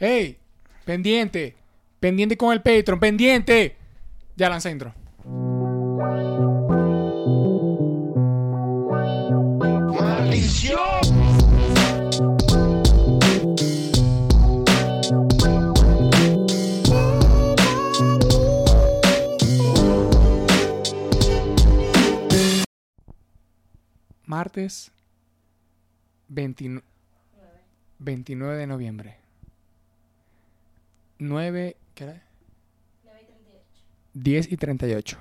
¡Ey! Pendiente. Pendiente con el Patreon. ¡Pendiente! Ya lanza intro. ¡Maldición! Martes 29, 29 de noviembre. 9, ¿qué era? 10 y 38.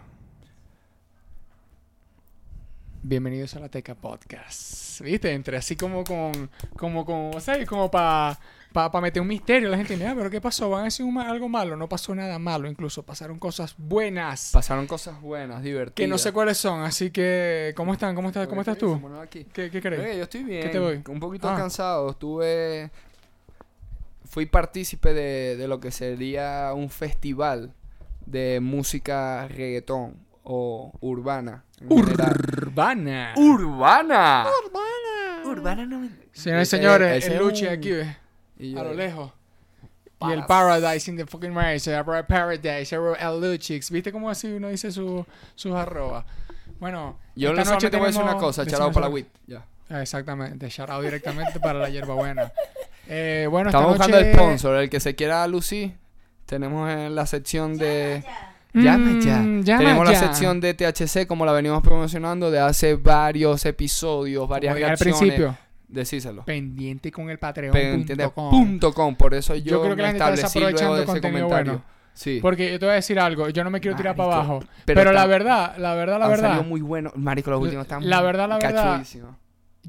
Bienvenidos a la Teca Podcast. ¿Viste? Entre así como con, como con, ¿sabes? Como para pa, meter un misterio. La gente dice, ah, pero ¿qué pasó? ¿Van a decir un algo malo? No pasó nada malo, incluso pasaron cosas buenas. Pasaron cosas buenas, divertidas. que no sé cuáles son, así que, ¿cómo están? ¿Cómo estás, cómo estás tú? Aquí. ¿Qué, qué crees? Oye, yo estoy bien. te doy? Un poquito Ah. cansado. Estuve. Fui partícipe de, de lo que sería un festival de música reggaetón o urbana. general. Urbana. ¡Urbana! Urbana no me... Señores señores, el Luchi un- aquí, ve, a lo lejos. Y el Paradise in the fucking race, el Paradise, el Luchix. ¿Viste cómo así uno dice su, sus arrobas? Bueno, Yo esta noche te voy a decir una cosa, charado para la WIT. Ya. Ah, Exactamente, out directamente para la hierbabuena. Eh, bueno, Estamos esta buscando el sponsor, el que se quiera lucir. Tenemos en la sección de... Llama ya. Mm, llama Tenemos ya. la sección de THC como la venimos promocionando de hace varios episodios, Como varias dije al principio, Decíselo. pendiente con el Pendiente Patreon.com. punto com, por eso yo, Yo creo que la me gente está desaprovechando contenido bueno. Sí. Porque yo te voy a decir algo, yo no me quiero tirar para abajo. pero Pero, la verdad, la verdad, la verdad. muy buenos. Marico, los últimos están La verdad, la verdad, cachudísimos.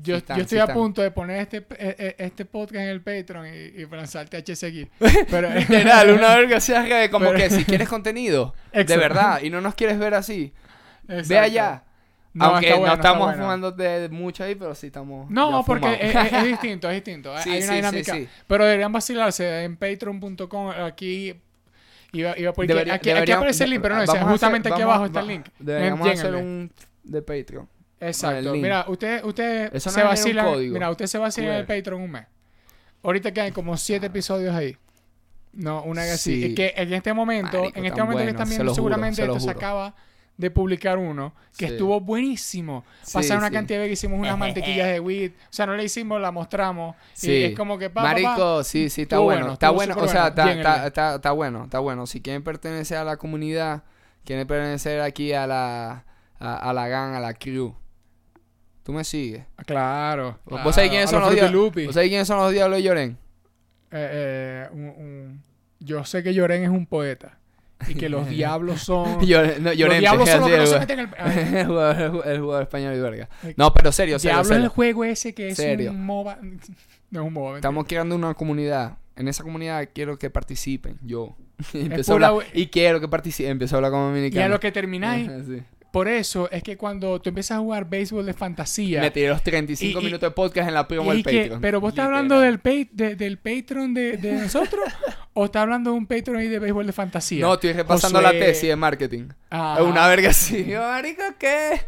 Yo, Sí están, yo estoy sí a punto de poner este, eh, eh, este podcast en el Patreon y, y lanzar THC aquí. Pero, Literal, una verga se como Pero- que si quieres contenido, de verdad, y no nos quieres ver así, Exacto. ve allá. No, Aunque no estamos bueno. fumando de mucho ahí, pero sí estamos. No, porque es, es- es distinto, es distinto. Sí, Hay una dinámica. Pero deberían vacilarse en patreon.com. Aquí iba, iba a poner- Debería- aquí, aquí aparece el link, pero no, a hacer- justamente aquí vamos- abajo está el link. Deberíamos hacer un de Patreon. Exacto. Mira, usted, usted Eso no se un vacila. Mira, usted se vacila en el. Patreon un mes. Ahorita quedan como siete episodios ahí. No, una vez así. Sí. Es que en este momento, Marico, en este momento que bueno, están se viendo, juro, seguramente se esto se acaba de publicar uno que Sí. estuvo buenísimo. Sí, Pasaron una cantidad de veces, hicimos unas mantequillas de weed. O sea, no le hicimos, la mostramos. Sí. Y es como que pa, pa, pa. Marico, sí, sí, está Estuvo bueno. bueno, está bueno, o sea, bueno. está, Lléguenle. está, está, está bueno, está bueno. Si quieren pertenecer a la comunidad, quieren pertenecer aquí a la, a, a la gang, a la crew. ¿Tú me sigues? Claro. ¿Vos sabés quiénes son los diablos? ¿Vos sabés quiénes son los diablos de Lloren? Eh, eh, un- un- yo sé que Lloren es un poeta. Y que los diablos son. No, los Llorente, diablos son los que no el se jugador- meten en el. el jugador, el jugador- español y verga. No, pero serio, serio, Diablo es el juego ese que es Serio. un MOBA. No es un MOBA. Estamos creando una comunidad. En esa comunidad quiero que participen. Yo. Y a hablar- y quiero que participen. Empezó a hablar como Y dominicano. a lo que termináis. Sí. Por eso es que cuando tú empiezas a jugar béisbol de fantasía. Me tiré los 35 Y- y- minutos de podcast en la promo del Patreon. pero vos estás hablando del, pa- de- del Patreon de, de nosotros o estás hablando de un Patreon ahí de béisbol de fantasía. No, estoy repasando Josué- la tesis de marketing. Es una verga así. Yo, marico, ¿qué?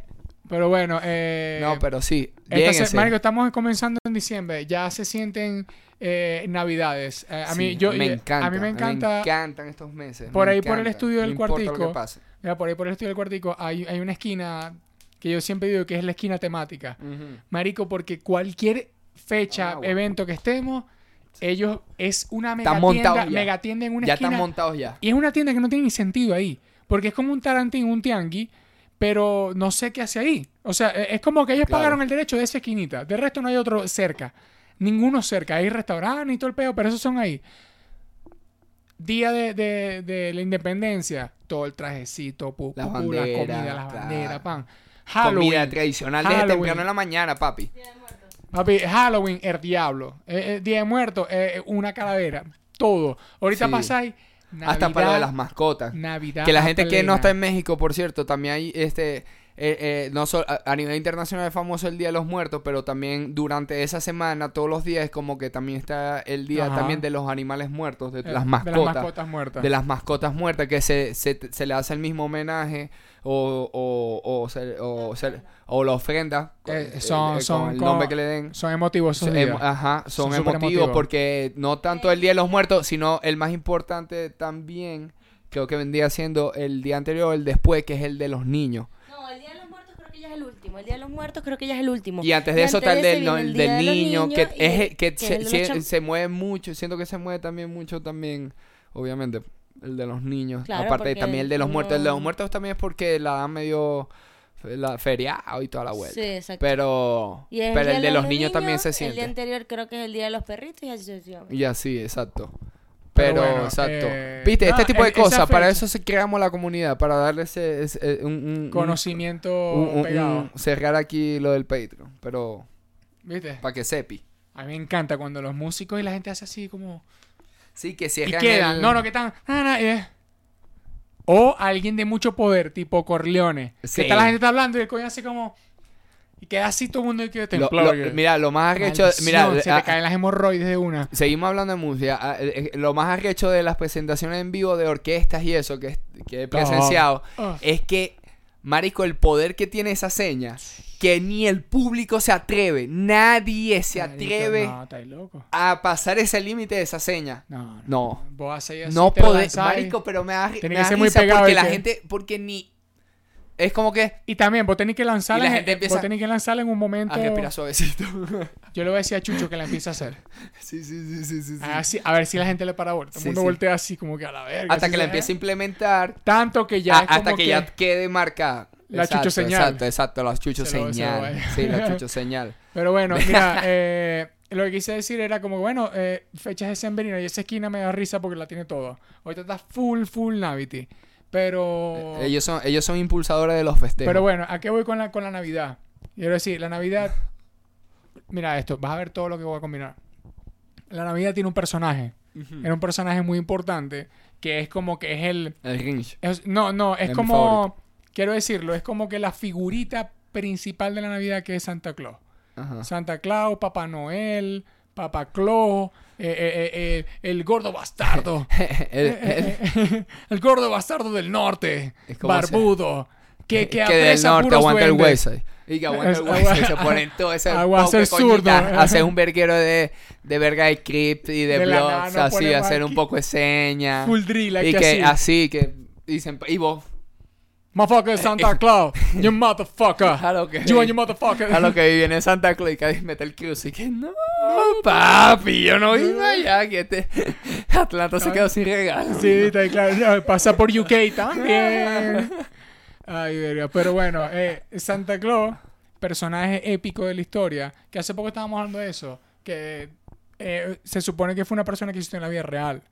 Pero bueno, eh, No, pero sí. Lléguense. Marico, estamos comenzando en diciembre. Ya se sienten eh, navidades. Eh, a mí, Sí, yo, me encanta. a mí me encanta. encantan estos meses. Por me ahí, por el estudio del No cuartico. Mira, por ahí por el estudio del cuartico hay, hay una esquina que yo siempre digo que es la esquina temática. Marico, porque cualquier fecha, Ah, bueno. evento que estemos, ellos es una mega Están montados tienda, ya. mega tienda en una Ya esquina. están montados ya. Y es una tienda que no tiene ni sentido ahí. Porque es como un tarantín, un tiangui, pero no sé qué hace ahí. O sea, e- es como que ellos Claro. pagaron el derecho de esa esquinita. De resto no hay otro cerca. Ninguno cerca. Hay restaurantes y todo el peo, pero esos son ahí. Día de, de- de la independencia. Todo el trajecito, pu, pu, banderas, la comida, las claro. banderas, pan. Halloween. Comida tradicional desde Halloween. temprano en la mañana, papi. Papi, Halloween, el diablo. Eh, eh, Día de Muertos, eh, una calavera. Todo. Ahorita Sí. pasáis. Hasta para lo de las mascotas. Navidad. Que la gente que no está en México, por cierto, también hay este eh, eh, no so- a, a nivel internacional es famoso el Día de los Muertos, pero también durante esa semana, todos los días, es como que también está el día Ajá. también de los animales muertos, de Eh, las mascotas. De las mascotas muertas. de las mascotas muertas que se, se, se le hace el mismo homenaje o, o, o, se, o, se- o la ofrenda Eh, el- son- el- son con el nombre que le den. Son emotivos esos Son días. emo- ajá, son, emotivos emotivos. porque no tanto el Día de los Muertos, sino el más importante también, creo que vendría siendo el día anterior, el después, que es el de los niños. No, el Día de los Muertos creo que ya es el último. El Día de los Muertos creo que ya es el último. Y antes de eso está el antes del, de no, el de niño, que, es, que que se, se- se mueve mucho, siento que se mueve también mucho también, obviamente, el de los niños. Claro, Aparte también el de los muertos, el de los muertos también es porque la dan medio la feriado y toda la vuelta. Sí, exacto. Pero, Y el de los niños, también se El día siente. anterior creo que es el Día de los perritos y así. Y así, exacto. Pero Pero, bueno, exacto. eh, Viste, este tipo de e- cosas, para eso se creamos la comunidad, para darle ese, ese- eh, un, Conocimiento un- pegado. cerrar aquí lo del Patreon, pero ¿Viste? para que sepi. A mí me encanta cuando los músicos y la gente hace así como... Sí, que Y cierran quedan. el- No, no, que están... es- O alguien de mucho poder, tipo Corleone. Sí. Que está, la gente está hablando y el coño hace como... Y queda así todo el mundo Lo- templado. lo- que- mira, lo más arrecho, Maldición, mira, se ah, te caen las hemorroides de una. seguimos hablando de música. ah, eh, eh, Lo más arrecho de las presentaciones en vivo de orquestas y eso que, que he presenciado Ah. es que, marico, el poder que tiene esa seña, que ni el público se atreve, nadie se Marico, atreve No, loco. a pasar ese límite de esa seña. No, no. No. Vos hacéis así, No lo poder, lanzáis. marico, pero me da, me que da muy risa pegado porque la que- gente, porque ni, es como que Y también, vos tenés que lanzarla, Y la en- gente empieza vos tenés que lanzarla en un momento... a respirar suavecito. Yo le voy a decir a Chucho que la empiece a hacer. sí, sí, sí, sí, sí. Así, a ver si la gente le para vuelta. Todo el Sí, mundo sí. voltea así como que a la verga. Hasta que la empiece a implementar Tanto que ya a- es como hasta que, que ya quede marcada. La Exacto, chucho señal. Exacto, exacto, la chucho Se lo señal. Sí, la chucho señal. Pero bueno, mira, eh, lo que quise decir era como, bueno, eh, fechas de Sembrina y esa esquina me da risa porque la tiene todo. Ahorita está full, full Navity. Pero... Ellos son, ellos son impulsadores de los festejos. Pero bueno, ¿a qué voy con la, con la Navidad? Quiero decir, la Navidad... Mira esto, vas a ver todo lo que voy a combinar. La Navidad tiene un personaje. Ujú. Era un personaje muy importante que es como que es el... El Grinch. es- no, no, es como... Quiero decirlo, es como que la figurita principal de la Navidad que es Santa Claus. Ajá. Santa Claus, Papá Noel, Papá Claus, eh, eh, eh, el gordo bastardo. El- el- el gordo bastardo del norte, barbudo, que, que, del apresa norte aguanta el hueso. Y que aguanta Es- el hueso y se ponen todo ese agua coñitas, zurdo. Hacer un verguero de, de verga de script y de, De blogs, nada así, hacer un poco de señas. Full drill, y que así. así, que dicen, y vos, Motherfucker Santa Claus, you motherfucker. a lo que, You and your motherfucker. a lo que viene en Santa Claus y que mete el cruz y que no, papi, yo no iba allá, que este Atlanta se quedó sin regalo. Sí, está claro. No, pasa por UK también. Ay, verga. Pero bueno, eh, Santa Claus, personaje épico de la historia, que hace poco estábamos hablando de eso, que eh, se supone que fue una persona que existió en la vida real.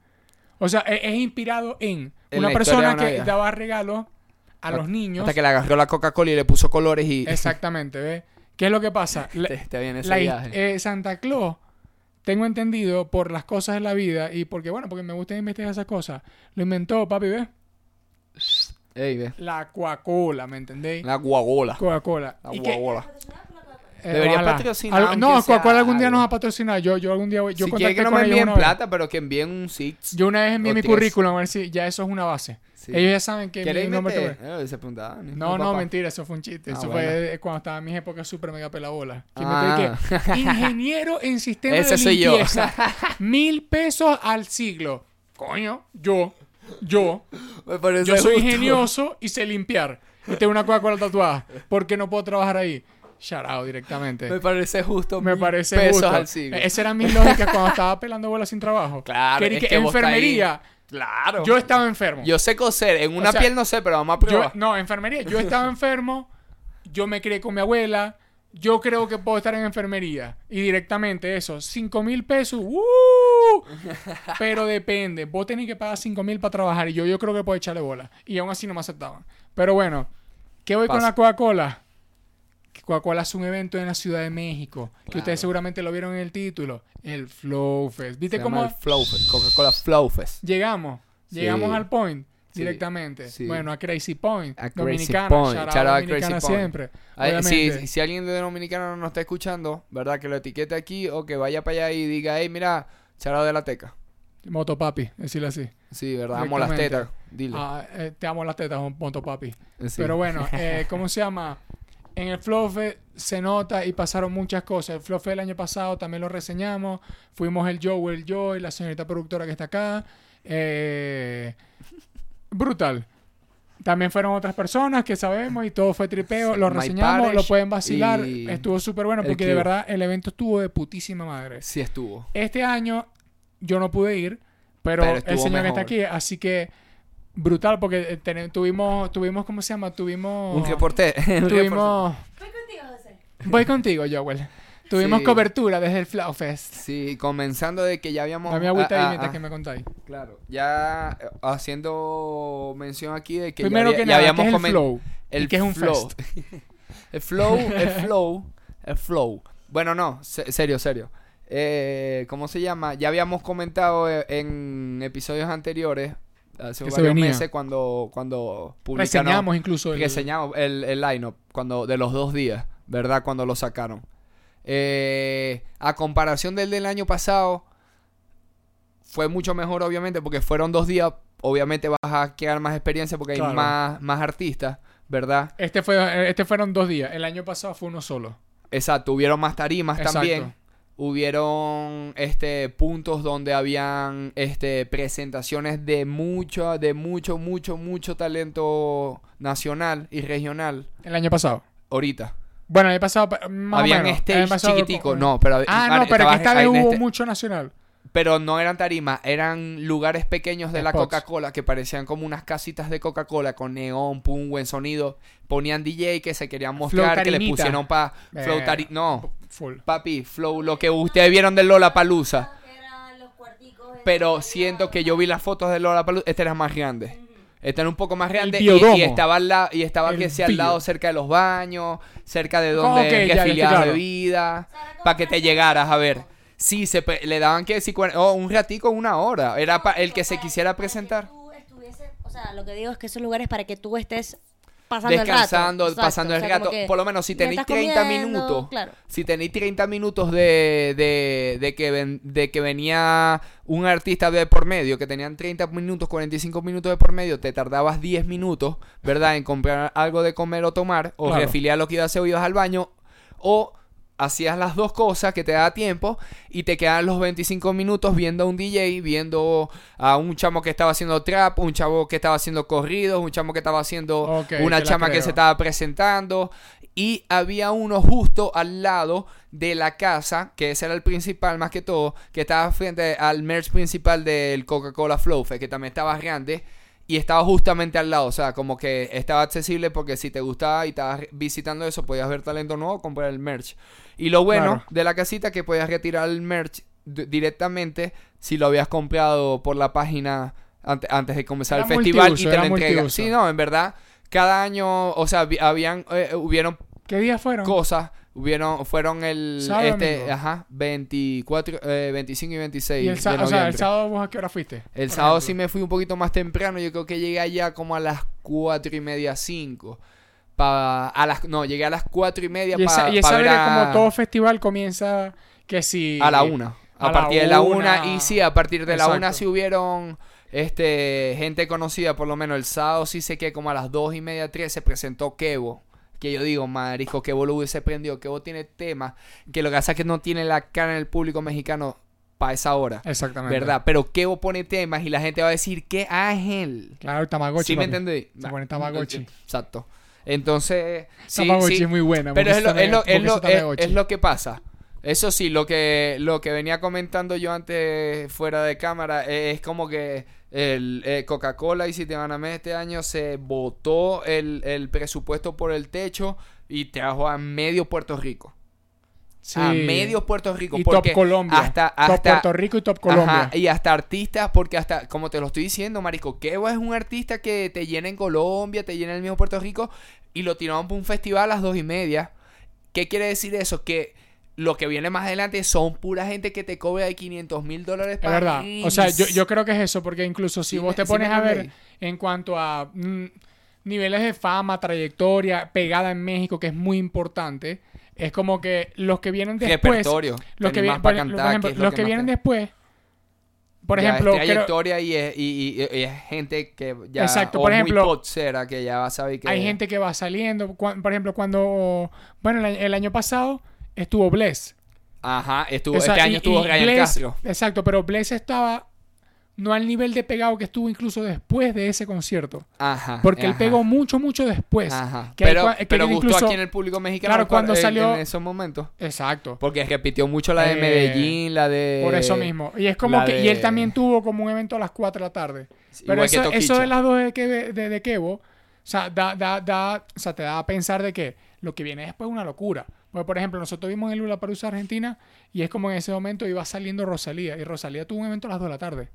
O sea, e- es, inspirado en, En una persona que daba regalos a los niños. Hasta que le agarró la Coca-Cola y le puso colores y Exactamente, ¿ves? ¿Qué es lo que pasa? La- te, te viene ese la his- viaje. eh, Santa Claus, tengo entendido por las cosas de la vida y porque, bueno, porque me gusta investigar esas cosas, lo inventó, papi, ¿ves? Ey, ve, La Coca-Cola, ¿me entendéis? la guagola. Coca-Cola. La guagola. eh, Debería patrocinar, Algo- No, Coca-Cola algún día nos va a patrocinar. Yo, yo algún día voy- yo si contacté que no me envíen plata, pero que envíen un six. Yo una vez envié mi tres. currículum a ver si ya eso es una base. Sí. Ellos ya saben que mi ¿Queréis nombre te- Eh, se No, no, papá. mentira, eso fue un chiste. Ah, eso bueno. fue cuando estaba en mis épocas súper mega pelabola. Que Ah. me que ingeniero en sistemas Ese de soy yo. limpieza. Mil pesos al siglo. Coño, yo, yo, Me parece yo soy justo. ingenioso y sé limpiar. Y tengo una Coca-Cola tatuada. ¿Por qué no puedo trabajar ahí? Shout out directamente. Me parece justo. Me parece pesos justo. al siglo. Esa era mi lógica cuando estaba pelando bolas sin trabajo. Claro, Querí es que que vos enfermería. Claro. Yo estaba enfermo. Yo sé coser. En una sea, piel no sé, pero vamos a Yo- probar. no, enfermería. Yo estaba enfermo. Yo me crié con mi abuela. Yo creo que puedo estar en enfermería. Y directamente eso. 5 mil pesos. ¡uh! Pero depende. Vos tenés que pagar 5 mil para trabajar. Y yo, yo creo que puedo echarle bola. Y aún así no me aceptaban. Pero bueno. ¿Qué voy con la Coca-Cola? Coca-Cola es un evento en la Ciudad de México. Que ustedes seguramente lo vieron en el título. El Flow Fest. Se ¿Viste llama cómo el Flow Fest, Coca-Cola Flow Fest. llegamos? Sí. Llegamos al point. Directamente. sí. Bueno, a Crazy Point, A Crazy Dominicana, Point, shout out a Dominicana Crazy Point. siempre. Ay, si, alguien de Dominicana no nos está escuchando, ¿verdad? Que lo etiquete aquí o que vaya para allá y diga, hey, mira, charado de la teca. Motopapi, decirlo así. Sí, ¿verdad? Amo las tetas. Dile. Ah, eh, te amo las tetas, Motopapi. Sí. Pero bueno, eh, ¿cómo se llama? En el Flow Fest se nota y pasaron muchas cosas. El Flow Fest del año pasado también lo reseñamos. Fuimos el Joe, el Joy, la señorita productora que está acá. Eh, brutal. También fueron otras personas que sabemos y todo fue tripeo. Lo reseñamos, lo pueden vacilar. Estuvo súper bueno porque de verdad el evento estuvo de putísima madre. Sí estuvo. Este año yo no pude ir, pero, Pero el señor que está aquí, así que brutal porque eh, tene- tuvimos, tuvimos, ¿cómo se llama? Tuvimos... Un reporte. Tuvimos... Voy contigo, José. Voy contigo, Joel. Tuvimos Sí. cobertura desde el Flow Fest. Sí, comenzando de que ya habíamos... Dame agüita ah, ahí ah, mientras ah, que me contáis. Claro, ya eh, haciendo mención aquí de que ya Primero había- que ya nada, ¿qué habíamos es el Flow? El ¿Y qué es un flow. fest? el flow, el flow, el flow. Bueno, no, se- serio, serio. Eh, ¿Cómo se llama? Ya habíamos comentado en episodios anteriores, hace Que se varios meses, cuando, cuando publicaron, Reseñamos incluso el... reseñamos el, el line-up cuando, de los dos días, ¿verdad? Cuando lo sacaron. Eh, a comparación del del año pasado, fue mucho mejor, obviamente, porque fueron dos días. Obviamente vas a quedar más experiencia porque hay más, más artistas, ¿verdad? Este, fue, este fueron dos días. El año pasado fue uno solo. Exacto, hubieron más tarimas Exacto. también. Hubieron este puntos donde habían este presentaciones de mucho, de mucho, mucho, mucho talento nacional y regional. El año pasado. Ahorita. Bueno, el año pasado, pa- más o Habían menos. El stage año pasado- chiquitico, no, pero Ah, no, pero que esta vez hubo este- mucho nacional. Pero no eran tarimas, eran lugares pequeños de la. Coca-Cola que parecían como unas casitas de Coca-Cola con neón, pum, buen sonido. Ponían DJ que se querían mostrar, que le pusieron para flow Eh, tari- No, Full. papi, flow, lo que ustedes vieron de Lola Palusa. Pero siento que yo vi las fotos de Lola Palusa, este era más grande. Este era un poco más grande y, y estaba al lado, y estaba que sea al lado cerca de los baños, cerca de donde ok, ya, ya estoy refiliabas claro. bebida, para que te llegaras a ver. Sí, se pe- le daban que decir oh, un ratico, una hora. Era para el que se quisiera presentar. o sea, lo que digo es que esos lugares para que tú estés pasando Descansando, el rato. pasando el Exacto, o sea, rato. Por lo menos si tenéis mientras 30 comiendo, minutos. Claro. Si tenéis 30 minutos de, de, de que ven- de que venía un artista de por medio, que tenían 30 minutos, 45 minutos de por medio, te tardabas 10 minutos, ¿verdad? En comprar algo de comer o tomar, o Claro. refiliar lo que ibas a hacer o ibas al baño, o hacías las dos cosas que te da tiempo y te quedan los 25 minutos viendo a un DJ, viendo a un chamo que estaba haciendo trap, un chavo que estaba haciendo corridos, un chamo que estaba haciendo una chama que se estaba presentando. Y había uno justo al lado de la casa, que ese era el principal más que todo, que estaba frente al merch principal del Coca-Cola Flow que también estaba grande y estaba justamente al lado, o sea, como que estaba accesible porque si te gustaba y estabas visitando eso, podías ver talento nuevo, comprar el merch. Y lo bueno Claro. de la casita que podías retirar el merch directamente si lo habías comprado por la página ante- antes de comenzar Era el festival y te lo. Sí, no, en verdad, cada año, o sea, habían, eh, hubieron ¿Qué días fueron? cosas, hubieron, fueron el, Sábado este, domingo. ajá, 24, eh, 25 y 26 y el, de o sea, el noviembre. sábado vos a qué hora fuiste? El sábado sí me fui un poquito más temprano. Yo creo que llegué allá como a las cuatro y media, cinco. Pa, a las, no, llegué a las cuatro y media Y esa, para y esa ver vez a, como todo festival comienza que si... a la una. A, a la partir de la una. una. Y sí, a partir de la una Exacto. sí hubieron este gente conocida. Por lo menos el sábado sí sé que como a las dos y media, tres se presentó Kevo. Que yo digo, marisco, Kevo lo hubiese prendido. Kevo tiene temas que lo que pasa es que no tiene la cara en el público mexicano para esa hora. Exactamente. ¿Verdad? Pero Kevo pone temas y la gente va a decir, ¿qué ángel? Claro, el Tamagotchi. ¿Sí me entendí? Se pone Tamagotchi. Exacto. Entonces, sí, Tamagotchi sí. es muy buena. Pero es lo, es, lo, es, lo, es- lo que pasa. Eso sí, lo que, lo que venía comentando yo antes fuera de cámara eh, es como que el eh, Coca-Cola y Citibanamex este año se botó el, el presupuesto por el techo y trajo a medio Puerto Rico. Sí. A medio Puerto Rico. Y porque Top Colombia. Hasta, Top hasta, Puerto Rico y Top Colombia. Ajá, y hasta artistas, porque hasta, como te lo estoy diciendo, Marico, Kevo es un artista que te llena en Colombia, te llena en el mismo Puerto Rico, y lo tiraron por un festival a las dos y media. ¿Qué quiere decir eso? Que lo que viene más adelante son pura gente que te cobra de 500 mil dólares Es para verdad. O sea, yo, yo creo que es eso, porque incluso si Sí vos te sí pones a ver en cuanto a mm, niveles de fama, trayectoria, pegada en México, que es muy importante, es como que los que vienen después. repertorio. Los que, tener vi- más por, cantar, ejemplo, que es lo los que vienen te- después. Por ya ejemplo, es creo- trayectoria y, es, y, y- y es gente que ya Exacto, o por muy ejemplo, potsera, que ya va a saber que hay gente que va saliendo. Por ejemplo, cuando. Bueno, el año pasado estuvo Bless. ajá estuvo O sea, este año estuvo Ryan Bless- Castro Exacto, pero Bless estaba no al nivel de pegado que estuvo incluso después de ese concierto. ajá Porque él pegó mucho, mucho después. ajá. que pero que gustó incluso- aquí en el público mexicano Claro, cuando en- salió- en esos momentos Exacto. porque repitió mucho la de Eh, Medellín la de Por eso mismo. Y es como que. Y él de- también tuvo como un evento a las 4 de la tarde. Pero eso, eso de las dos de, Keve- de, de Kevo, o sea, da, da, da, o sea, te da a pensar de que lo que viene después es una locura. Porque, por ejemplo, nosotros vimos en Lula Palusa Argentina y es como en ese momento iba saliendo Rosalía. Y Rosalía tuvo un evento a las 2 de la tarde.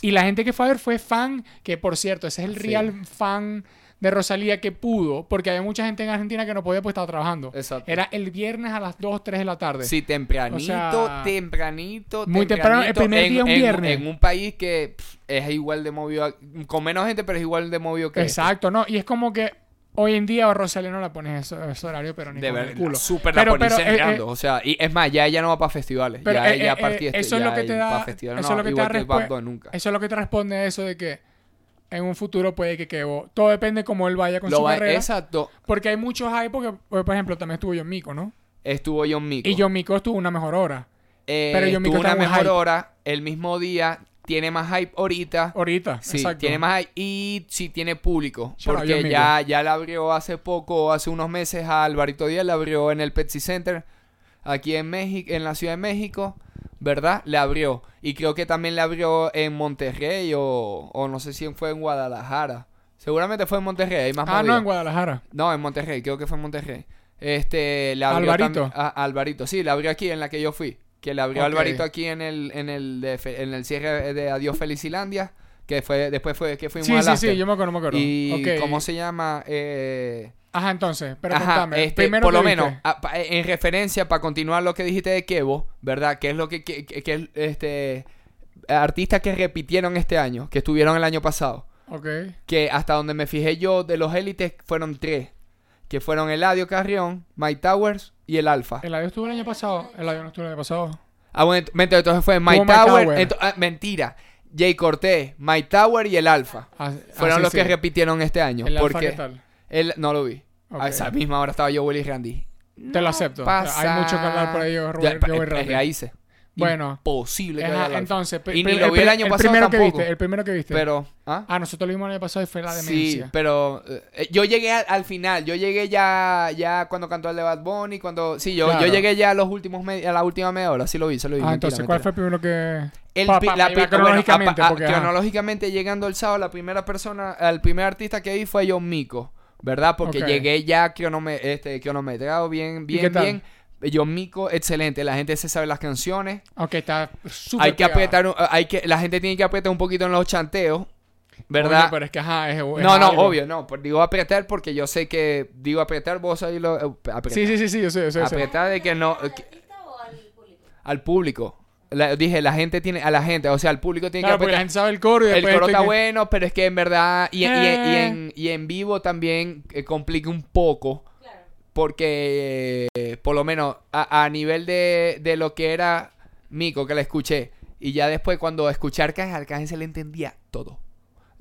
Y la gente que fue a ver fue fan, que por cierto, ese es el Sí. real fan de Rosalía que pudo, porque había mucha gente en Argentina que no podía pues estaba trabajando. Exacto. Era el viernes a las 2, 3 de la tarde. Sí, tempranito, O sea, tempranito, muy temprano, el primer en, día un en- viernes. En un país que pff, es igual de movido, con menos gente, pero es igual de movido que este. Exacto, ¿no? Y es como que hoy en día a Rosalía no la pones eso, ese horario, pero ni De con el culo. súper Pero- la policía pero, eh, eh, o sea, y es más, ya ella no va para festivales, Pero, ya eh, ella eh, a eso es lo que te da- eso no, es lo que te Bunny nunca. Eso es lo que te responde a eso de que en un futuro puede que Kevo. Todo depende cómo él vaya con Lo su va- carrera. exacto, Porque hay muchos hype, porque, por ejemplo, también estuvo John Mico, ¿no? estuvo John Mico. Y John Mico estuvo una mejor hora. Eh, pero John Mico tuvo una mejor hype. hora, el mismo día, tiene más hype ahorita. Ahorita, Sí, exacto. tiene más hype y sí tiene público. Porque ya, ya le abrió hace poco, hace unos meses a Alvarito Díaz, le abrió en el Pepsi Center, aquí en México, en la Ciudad de México, ¿verdad? Le abrió. Y creo que también le abrió en Monterrey o, o no sé si fue en Guadalajara. Seguramente fue en Monterrey, hay más Ah, no, en Guadalajara. No, en Monterrey, creo que fue en Monterrey. Este, le abrió Alvarito. tam- a- a Alvarito, sí, le abrió aquí en la que yo fui. Que le abrió. Alvarito aquí en el, en el, de en el cierre de Adiós Felicilandia. Que fue, después fue que fuimos Sí, al sí, sí, yo me acuerdo, me acuerdo. Y. ¿cómo se llama? Eh, Ajá, entonces, pero ajá, contame. este, Primero por lo viste. menos, a- pa- en referencia, para continuar lo que dijiste de Kevo, ¿verdad? Que es lo que, que, que- que, este, artistas que repitieron este año, que estuvieron el año pasado. Ok. que hasta donde me fijé yo de los élites fueron tres. Que fueron Eladio Carrión, Mike Towers y el Alfa. El avión estuvo el año pasado. El avión no estuvo el año pasado. Ah, bueno, ent- entonces fue Mike Mike Tower. Tower. ento- ah, mentira. Jay Cortés, Mike Tower y el Alfa. Ah, Fueron ah, sí, los que sí. repitieron este año. El Alfa, porque ¿qué tal? él no lo vi. Ok. A esa misma hora estaba yo, Willy Randy. Te lo acepto. Hay mucho que hablar por ahí, Ya, Robert, pa- Joey eh, Randy. raíces. Bueno. Imposible que Ajá, entonces, Y ni lo vi el año pasado primero que tampoco. viste, el primero que viste. Pero, ¿ah? Ah, nosotros lo vimos el año pasado y fue la Sí, demencia. pero eh, yo llegué al, al final, yo llegué ya ya cuando cantó el de Bad Bunny, cuando sí, yo, Claro. yo llegué ya a los últimos me- a la última media hora, sí lo vi, se lo vi. ah, mentira, entonces, ¿cuál fue el primero que...? El Pa- pa- la pa- cronológicamente, bueno, a- a- porque, ajá. cronológicamente llegando el sábado, la primera persona, el primer artista que vi fue John Mico, ¿verdad? Porque llegué ya cronome- este, cronometrado, bien, bien, bien. John Mico, excelente, la gente se sabe las canciones. Ok, está súper Hay que pegada. apretar, un- hay que, la gente tiene que apretar un poquito en los chanteos, ¿verdad? Pero es que, ajá, es, es No, no, algo. obvio, no. por- Digo apretar porque yo sé que digo apretar, vos ahí lo eh, apretar. Sí, sí, sí, sí, yo sé, yo sé. yo sé. Apretar de que no ¿Al que- artista o al público? al público. La- dije, la gente tiene a la gente, o sea, el público tiene Claro, que porque la apretar. gente sabe el coro y El coro este está que- bueno, pero es que en verdad y, y- y- y Eh. en, y en vivo también eh, complica un poco. Porque eh, por lo menos a, a nivel de, de lo que era Mico que la escuché y ya después cuando escuché Arcángel, Arcángel se le entendía todo.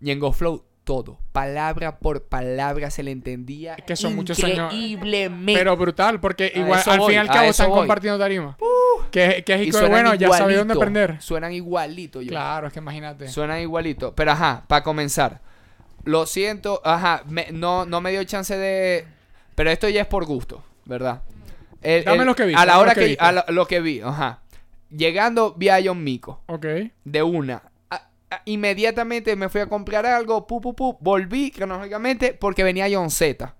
Y en Go Flow todo, palabra por palabra se le entendía que son muchos años- increíblemente. Pero brutal, porque igual al voy, fin y al cabo están voy. compartiendo tarima. que, que es suenan bueno, ya sabe dónde aprender. Suenan igualito yo. Claro, es que imagínate. Suena igualito. Pero ajá, para comenzar. Lo siento, ajá, me- no, no me dio chance de. Pero esto ya es por gusto, ¿verdad? El- Dame el- lo que viste, A la hora que a lo, lo que vi, ajá. Llegando, vi a John Mico. Ok. De una. A- a- inmediatamente me fui a comprar algo, pu, pu, pu, volví cronológicamente porque venía John Z.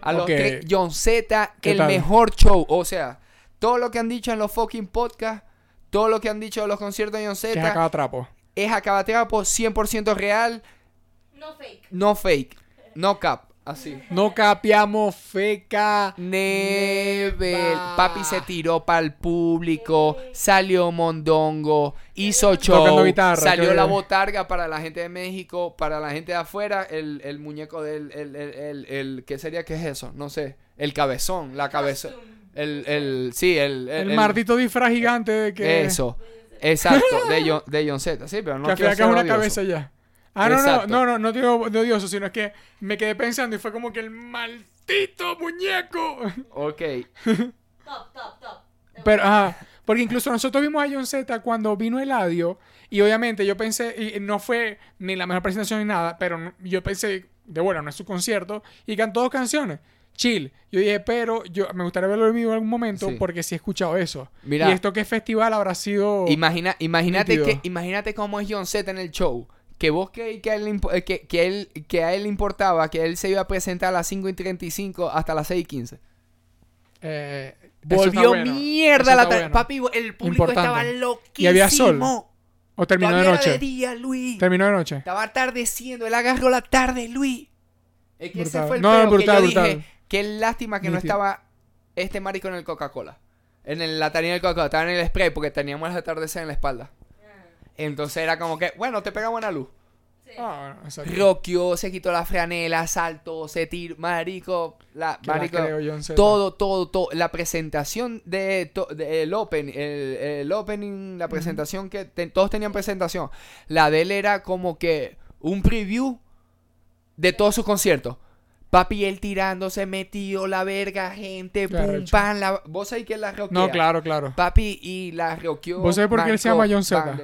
A los Ok. tres, John Z, ¿Qué el tal? mejor show. O sea, todo lo que han dicho en los fucking podcasts, todo lo que han dicho en los conciertos de John Que es Z, acá trapo. es acabatrapo 100% real, No fake. no fake, no cap. Así. No capiamos feca. Nebel, papi se tiró para el público, salió Mondongo, hizo show, Tocando guitarra, salió la botarga para la gente de México, para la gente de afuera, el, el muñeco del, el, el, el, ¿qué sería? ¿Qué es eso? No sé, el cabezón, la cabeza, el, el, sí, el, El, maldito disfraz gigante de que. Eso, exacto, de John, de John Z, sí, pero no que quiero es una odioso. cabeza ya. Ah, no, no, no, no, no digo de odioso, sino es que me quedé pensando y fue como que el maldito muñeco. Ok, Top, top, top. Pero, ajá, porque incluso nosotros vimos a John Z cuando vino Eladio y obviamente yo pensé, y no fue ni la mejor presentación ni nada, pero yo pensé, de bueno, no es su concierto, y cantó dos canciones. Chill. Yo dije, pero yo me gustaría verlo en vivo en algún momento Sí. porque sí he escuchado eso. Mira. y esto qué festival habrá sido. Imagina, imagínate, que, imagínate cómo es John Z en el show. Que vos que, que, a él, le impo- eh, que, que, él, que a él le importaba que él se iba a presentar a las 5 y 35 hasta las 6 y 15. eh, Volvió bueno. mierda la tarde. bueno. Papi, el público Importante. estaba loquísimo. Y había sol. O terminó de Todavía era noche. de día, Luis. Terminó de noche. Estaba atardeciendo. Él agarró la tarde, Luis. Es que ese Brutal. fue el No, brutal, que yo brutal. dije, qué lástima que no estaba este marico en el Coca-Cola. En el, la tarima del Coca-Cola. Estaba en el spray porque teníamos el atardecer en la espalda. Entonces era como que, bueno, te pega buena luz. Ah, bueno, exacto. Roqueó, se quitó la franela, saltó, se tiró, marico, la, marico, todo, todo, todo, la presentación de, to- de- el open, el, el opening, la presentación que te- todos tenían presentación, la de él era como que un preview de todos sus conciertos. Papi, él tirándose, metido la verga, gente, pum, pam, la, vos sabés que la roquea. No, claro, claro. Papi, y la roqueó. ¿Vos sabés por qué él se llama John Z?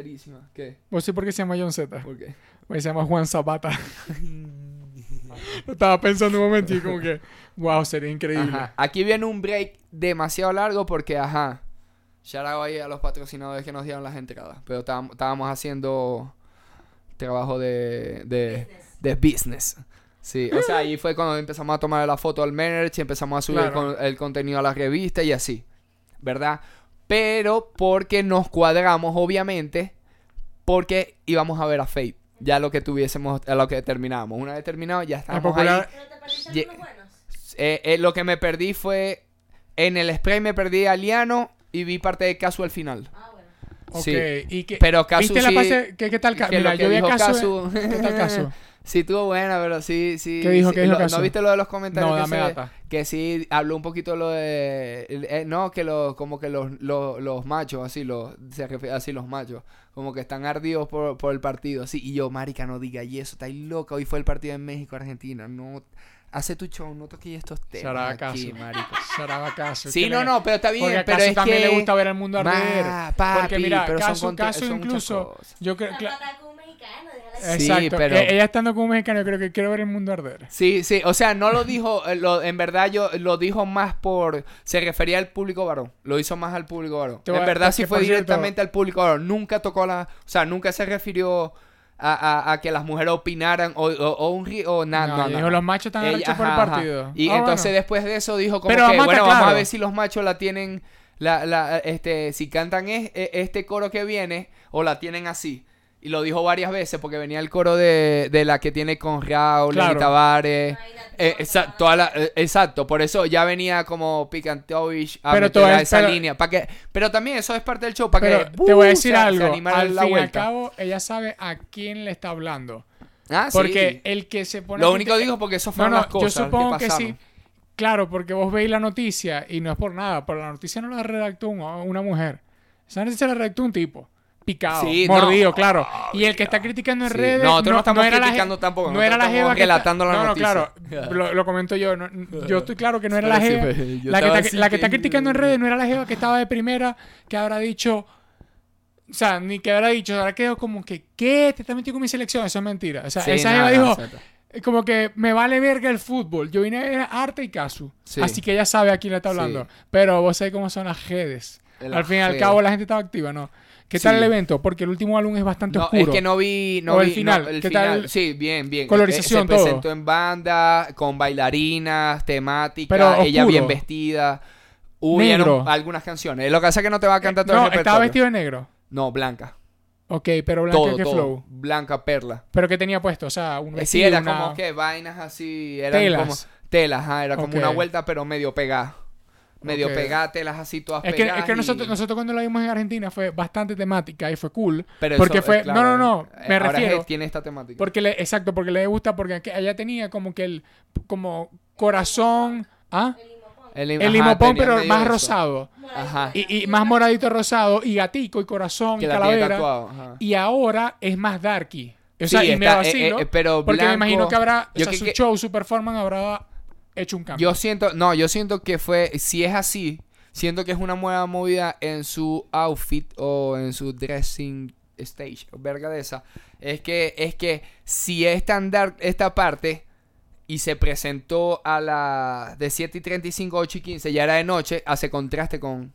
¿Qué? ¿Vos sí por qué se llama John Z? ¿Por qué? Pues se llama Juan Zapata. Estaba pensando un momento y como que, wow, sería increíble. Ajá. Aquí viene un break demasiado largo porque, ajá. Shout out ahí a los patrocinadores que nos dieron las entradas. Pero estábamos estábamos haciendo trabajo de, de, de business. Sí, o sea, ahí fue cuando empezamos a tomar la foto al merch, empezamos a subir el con- el, contenido a la revista y así. ¿Verdad? Pero porque nos cuadramos, obviamente, porque íbamos a ver a Fate. Ya lo que tuviésemos, a lo que terminábamos. Una vez terminado, ya estábamos popular- Pero te perdiste buenos. eh, eh, lo que me perdí fue. En el spray me perdí a Liano y vi parte de Casu al final. Ah, bueno. Ok, Sí. y que, Pero Casu ¿Viste la sí- pase? ¿Qué, qué tal? Ca- que Mira, lo que yo vi a Casu. Casu- ¿Qué tal Casu? Sí, estuvo buena, pero sí, sí. ¿Qué dijo? sí, ¿Qué dijo lo- Casu? ¿No viste lo de los comentarios? No, que dame se- data. Que sí, habló un poquito lo de. eh, no, que los, como que los, los, los machos, así, los, se refiere así, los machos, como que están ardidos por, por el partido, así. Y yo, marica, no diga y eso, estáis loca. Hoy fue el partido en México-Argentina. No, hace tu show, no toques estos temas. Será aquí, marico. Será Casu. Sí, no, le- no, pero está bien, Porque a pero es también que... le gusta ver el mundo Ma, arder. papi, Porque mira, pero son Casu, conte- Casu son incluso... Yo creo que... Un Sí, Exacto. pero- Ella estando como mexicano, yo creo que quiero ver el mundo arder. Sí, sí, o sea, no lo dijo, eh, lo- en verdad yo lo dijo más por, se refería al público varón, lo hizo más al público varón. En verdad sí fue cierto- directamente al público varón, nunca tocó la, o sea, nunca se refirió a, a- a que las mujeres opinaran o, o, o un o nada, No, no, dijo, no. los machos están arrechos por el ajá. partido. Y Ah, entonces bueno. después de eso dijo como Pero que, vamos bueno, vamos a ver si los machos la tienen, la, la, este, si cantan es- e- este coro que viene o la tienen así. Y lo dijo varias veces porque venía el coro de, de la que tiene con Raúl, Claro. y Tavares. Eh, toda exa- la- toda la- eh, exacto, por eso ya venía como Picantovich a Pero meter a esa pero- línea. Pa que, pero también eso es parte del show, para Pero que te voy a decir algo. Al la fin y al cabo, ella sabe a quién le está hablando. Ah, sí. Porque el que se pone... Lo único criti- dijo porque eso fueron no, las cosas yo supongo que que, pasaron. sí. Claro, porque vos veis la noticia y no es por nada, pero la noticia no la redactó un- una mujer. Esa noticia la redactó un tipo. Picado, Sí, mordido, no, claro. Y el que está criticando en Sí. redes. No, nosotros no estamos era la criticando tampoco, No era la jeva que la no. No, claro. Lo, lo comento yo. no- yo estoy claro que no era la sí, jeva. pues, la, que está, la que está criticando en redes no era la jeva que estaba de primera, que habrá dicho. O sea, ni que habrá dicho, habrá quedado como que, ¿qué? Te estás metiendo con mi selección. Eso es mentira. O sea, Sí, esa no, jeva no, dijo, eh, como que me vale verga el fútbol. Yo vine a ver arte y caso. Sí. Así que ella sabe a quién le está Sí. hablando. Pero vos sabés cómo son las redes. El al fin y al cabo la gente estaba activa, ¿no? ¿Qué tal Sí. el evento? Porque el último álbum es bastante No, oscuro. es que no vi, no O el vi- final, no, el ¿qué final, tal? sí, bien, bien. Colorización, Eh, Se todo. presentó en banda, con bailarinas, temática, Pero ella oscuro. bien vestida. Negro. algunas canciones. Lo que pasa es que no te va a cantar todo no, el estaba repertorio. vestido de negro. No, blanca. Ok, pero Blanca, todo, ¿qué todo. flow? Blanca perla. ¿Pero qué tenía puesto? O sea, un Eh, vestido, Sí, era una- como que vainas así, eran Telas. como telas, ajá, era como una vuelta pero medio pegada. Medio Ok. pegada, telas así todas Es que, pegadas. es que nosotros, y- nosotros cuando la vimos en Argentina fue bastante temática y fue cool. pero porque eso, fue... eh, claro, no, no, no, eh, me ahora refiero... es- tiene esta temática. Porque le, exacto, porque le gusta, porque que allá tenía como que el como corazón, ¿ah? El. El, ajá, limopón, pero más eso. rosado. Ajá. Y, y más moradito rosado, y gatico, y corazón, Que y calavera. tatuado. ajá. Y ahora es más darky. O sea, Sí, y me está, vacilo, eh, eh, pero porque me imagino que habrá, o sea, que- su que- show, su performance habrá hecho un cambio. Yo siento, no, yo siento que fue, si es así, siento que es una nueva movida en su outfit o en su dressing stage, o verga de esa. Es que, es que si es tan dark esta parte y se presentó a la de 7 y 35, 8 y 15, ya era de noche, hace contraste con,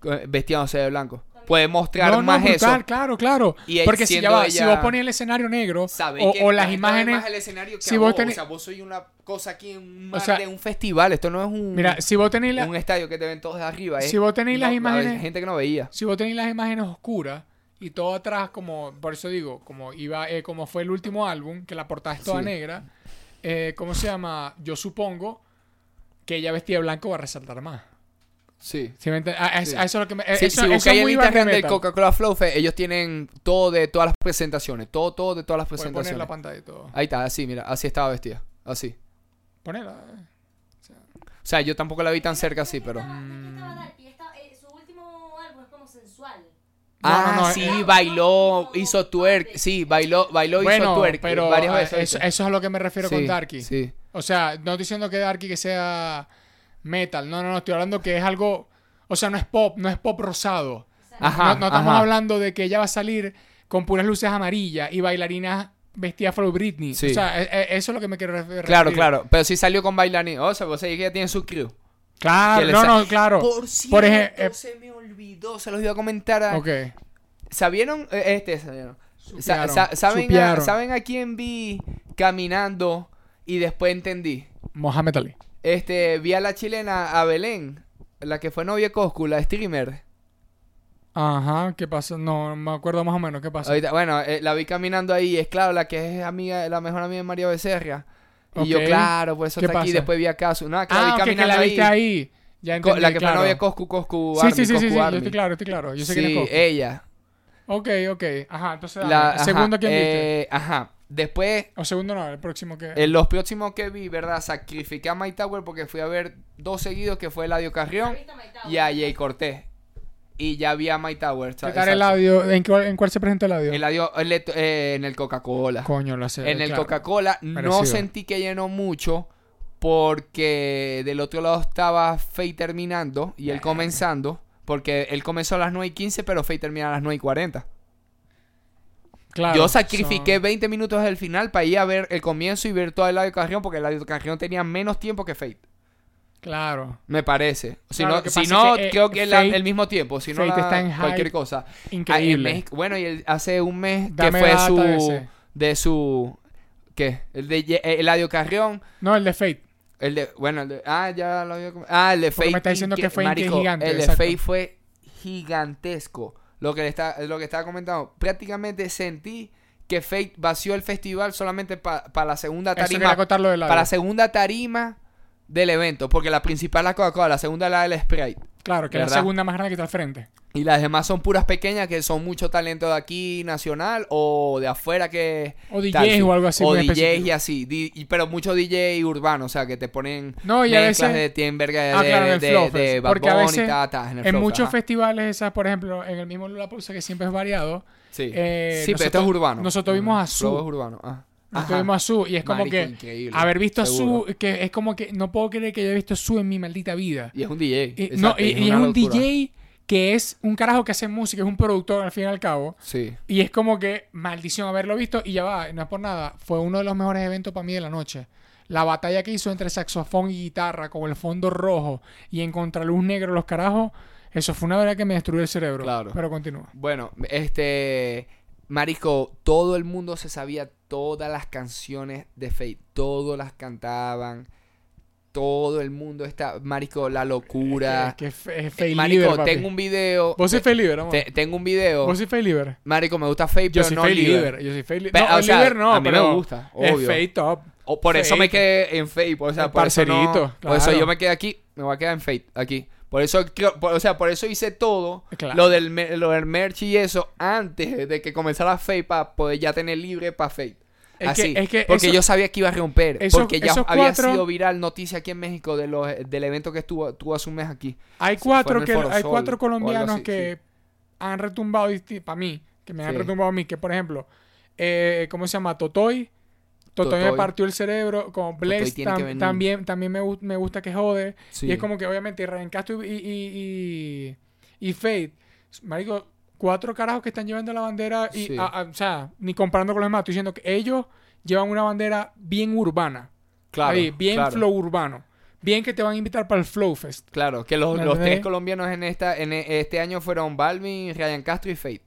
con vestiéndose de blanco. Puede mostrar no, no, más brutal, eso. claro, claro. Y Porque si, ya va, si vos ponías el escenario negro o, que o las imágenes... más el escenario que si vos vos, tenés- o sea, vos sois una cosa aquí en un O mar sea, de un festival, esto no es un Mira, si vos tenéis la- un estadio que te ven todos de arriba. Si vos tenéis las No, imágenes- hay gente que no veía. si vos tenéis las imágenes oscuras y todo atrás como por eso digo como iba eh, como fue el último álbum que la portada es toda Sí. negra eh, cómo se llama yo supongo que ella vestida de blanco va a resaltar más Sí. ¿Sí me ent- a, a- Sí. a eso es lo que me, Sí, eso, si eso buscáis es el muy Bad Instagram del. Coca-Cola Flow Fest, ellos tienen todo de todas las presentaciones. Todo, todo de todas las Puedes poner presentaciones. la pantalla y todo Ahí está, así, mira, así estaba vestida. Así. ponela eh. O sea, yo tampoco la vi tan cerca así, pero. Eh, su último álbum es como sensual. No, ah, no, no, sí, eh, bailó, hizo twerk. Sí, bailó, bailó, hizo bueno twerk. pero varias veces. eso, es a lo que me refiero con Darky Sí. o sea no estoy diciendo que Darky que sea metal no no no estoy hablando que es algo o sea no es pop no es pop rosado Ajá. no, no estamos ajá. hablando de que ella va a salir con puras luces amarillas y bailarinas vestidas Flow Britney. Sí. O sea, e- e- eso es lo que me quiero refer- referir. Claro, claro. Pero sí salió con bailarín. O sea, vos sabés que ella tiene su crew. Claro, no, no, claro. Por cierto, ejemplo, eh, se me olvidó. Se los iba a comentar a... Ok. ¿Sabieron? eh, Este, ¿sabieron? Sa- Supiaron, sa- ¿saben, a. ¿Saben a quién vi caminando y después entendí? Mohamed Ali. Este, vi a la chilena, a Belén, la que fue novia de Coscu, la streamer. Ajá, ¿qué pasa? No, no me acuerdo más o menos qué pasa. Ahorita, bueno, eh, la vi caminando ahí, es claro, la que es amiga, la mejor amiga de María Becerra. Y yo, claro, pues eso ¿Qué está aquí. Después vi a Casu. No, que la ah, vi ok, que caminando la viste ahí. ahí. Ya entendí, la que claro. fue novia Coscu, Coscu Sí, Army, sí, sí, sí, Coscu sí, yo estoy claro, estoy claro. Yo sé quién es Sí, Coscu. ella. Ok, ok. Ajá, entonces. La, ¿El segundo ajá, quién viste? eh, Ajá. Después, O segundo no, el próximo que... en los próximos que vi, ¿verdad? Sacrifiqué a My Tower porque fui a ver dos seguidos, que fue Eladio Carrión y a Jay Cortés. Y ya vi a My Tower. ¿En cuál, en cuál se presenta el audio? Eladio, el- eh, en el Coca-Cola. Coño, lo sé. En el claro. Coca-Cola no sentí que llenó mucho porque del otro lado estaba Faye terminando y él comenzando. Porque él comenzó a las 9 y 15, pero Faye termina a las 9 y 40. Claro, Yo sacrifiqué son- 20 minutos del final para ir a ver el comienzo y ver todo el lado de Carrión porque el lado de Carrión tenía menos tiempo que Fate. Claro. Me parece. Si Claro, no, si que, eh, creo que es la- Fate- el mismo tiempo. Si no, la- está en cualquier cosa. Increíble. Bueno, y el- hace un mes Dame que fue su. de su. ¿Qué? El de Ye- Eladio Carrión. no, el de Fate. El de. Bueno, el de. Ah, ya lo había. Ah, el de Porque Fate. me está diciendo que fue incre- marico, gigante, El de exacto. Fate fue gigantesco. Lo que, le está, lo que estaba comentando. Prácticamente sentí que Fate vació el festival solamente para la segunda tarima. Para la segunda tarima del evento. Porque la principal es la Coca-Cola, la segunda es la del Sprite. Claro, que es la segunda más grande que está al frente. Y las demás son puras pequeñas que son mucho talento de aquí nacional o de afuera que... O DJs tal, o algo así O DJs específico. y así. di- y- pero mucho DJ urbano, o sea, que te ponen No, y a veces- de tienen verga de, Ah, claro, de, de Bad porque a veces ta, ta, en el En Flow muchos ajá. festivales, esas, por ejemplo, en el mismo Lollapalooza, que siempre es variado. Sí, eh, sí pero esto es urbano. nosotros vimos a Su. es urbano. ah. Ajá. vimos a Su y es como que increíble, haber visto a. Su, que es como que no puedo creer que yo haya visto a Su en mi maldita vida. Y es un DJ. Y, exacto, no, y, es y es una un locura. DJ que es un carajo que hace música, es un productor al fin y al cabo. Sí. Y es como que, maldición haberlo visto, y ya va, no es por nada, fue uno de los mejores eventos para mí de la noche. La batalla que hizo entre saxofón y guitarra con el fondo rojo y en contraluz negro los carajos, eso fue una verdad que me destruyó el cerebro. Claro. Pero continúa. Bueno, este. Marico, todo el mundo se sabía todas las canciones de Fate. Todos las cantaban. todo el mundo está, marico, la locura. Que, que es marico, papi. tengo un video. Vos sois te- Fake Liver, amor. te- tengo un video. Vos sois Fake Liver. Marico, me gusta Fake, Yo pero soy no Fake Liver. Liver. Yo soy Fake Liver. Pe- No, o sea, no, a mí me pero gusta, Es. Fake top. O por eso Fate. me quedé en Fate. O sea, por eso, no- parcerito, por eso yo me quedé aquí. Me voy a quedar en Fate, aquí. Por eso, o sea, por eso hice todo Claro. lo, del, lo del merch y eso antes de que comenzara Fate para poder ya tener libre para Fate. Es Así, que, es que porque eso- yo sabía que iba a romper. esos- porque ya había sido viral noticia aquí en México de los, del evento que estuvo, tuvo hace un mes aquí. hay cuatro que hay Sol cuatro colombianos así, que han retumbado para mí, que me han retumbado a mí, que por ejemplo, eh, ¿cómo se llama? Totoy. Totoy, me partió el cerebro. Con Blaze tam- también, también me, me gusta que jode. Sí. Y es como que obviamente Ryan Castro y, y, y, y Fate, marico, cuatro carajos que están llevando la bandera y, Sí. a- a- o sea, ni comparando con los demás, estoy diciendo que ellos llevan una bandera bien urbana. Claro, Ahí, bien claro. flow urbano. Bien que te van a invitar para el Flow Fest. Claro, que los, ¿Me los tres colombianos en esta en e- este año fueron Balvin, Ryan Castro y Fate.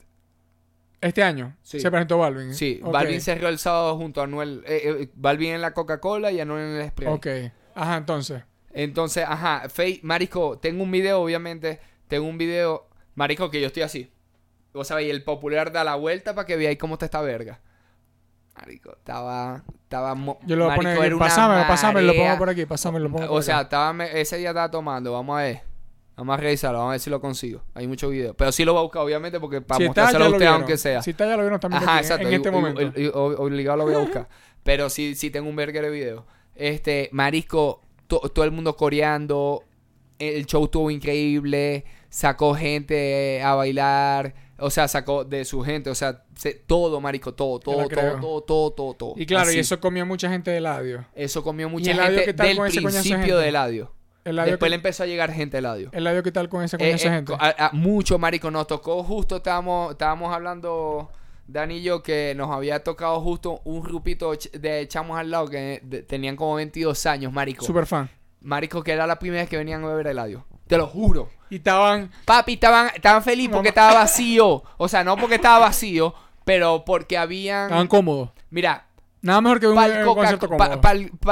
Este año Sí. se presentó Balvin. Sí, Ok. Balvin cerró el sábado junto a Anuel. eh, eh, Balvin en la Coca-Cola y Anuel en el Spray. Ok. Ajá, entonces. Entonces, ajá, Fate, Marico, tengo un video, obviamente. Tengo un video, Marico, que yo estoy así. Vos sabéis, el popular da la vuelta para que veáis cómo está esta verga. Marico, estaba. Estaba. Yo lo voy a poner Pasame, pasame, lo pongo por aquí. Pasame, lo pongo por O sea, estaba, ese día estaba tomando. Vamos a ver. Vamos a revisarlo, vamos a ver si lo consigo. Hay muchos videos. Pero sí lo voy a buscar, obviamente, porque para si mostrárselo a usted, vieron. aunque sea. Si está, ya lo vieron también Ajá, exacto. en este y- momento. y- obligado lo voy a buscar. Pero sí, sí tengo un verguero de video. Este, Marisco, to- todo el mundo coreando. El show estuvo increíble. Sacó gente a bailar. O sea, sacó de su gente. O sea, se- todo, Marisco, todo, todo, todo, todo, todo, todo, todo. Y claro, y eso comió mucha gente de Eladio. Eso comió mucha gente del principio de Eladio. Eladio, Después ¿qué, le empezó a llegar gente a Eladio. Eladio, ¿qué tal con esa, con Eh, esa eh, gente? a- a- mucho, marico. Nos tocó justo, estábamos, estábamos hablando, Dani y yo, que nos había tocado justo un grupito de chamos al lado que de- tenían como 22 años, marico. Super fan. Marico, que era la primera vez que venían a beber Eladio. Te lo juro. Y estaban... Papi, estaban, estaban felices porque estaba vacío. O sea, no porque estaba vacío, pero porque habían... Estaban cómodos. Mira, Nada mejor que un, para un concierto cómodo.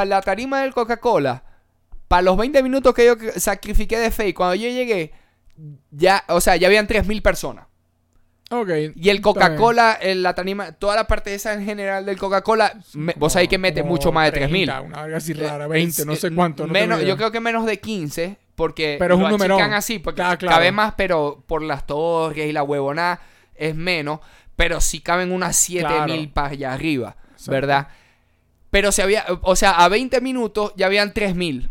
la tarima del Coca-Cola, para los 20 minutos que yo sacrifiqué de fe, cuando yo llegué, ya, o sea, ya habían 3.000 personas. ok. Y el. Coca-Cola, la tarima, toda la parte esa en general del Coca-Cola, vos sabéis que mete mucho más de 30, 3.000. Una verga así Eh, rara, 20, no sé cuánto. no menos, yo creo que menos de 15, porque Pero es un lo numerón. achican así, porque Claro, claro. cabe más, pero por las torres y la huevona es menos, pero sí caben unas 7.000 Claro. para allá arriba, Exacto. ¿verdad? Pero se había, o sea, a 20 minutos ya habían 3.000.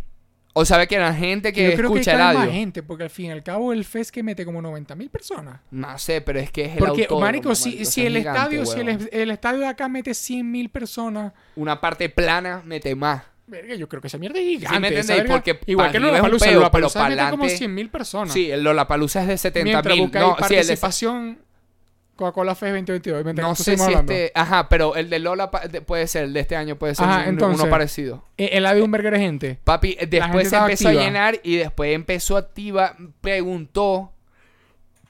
O sabe que era gente que yo creo que escucha el cae más audio. gente, porque al fin y al cabo el fest que mete como 90 mil personas. No sé, pero es que es el Porque, autódromo, marico, si, marico, si el gigante, estadio, si el, el estadio de acá mete 100 mil personas, Una parte plana mete más. verga, yo creo que esa mierda es gigante. me esa entendéis? Porque igual que Lollapalooza, Lollapalooza mete como adelante- 100 mil personas. Sí, el Lollapalooza es de 70 Mientras mil. busca No, sí, participación Coca-Cola Fest 2022. mientras no sé si hablando. este... Ajá, pero el de Lola puede ser, el de este año puede ser Ajá, un- entonces- uno parecido. Eh, El de un verguero de gente. Papi, eh, después se empezó activa. a llenar y después empezó activa, preguntó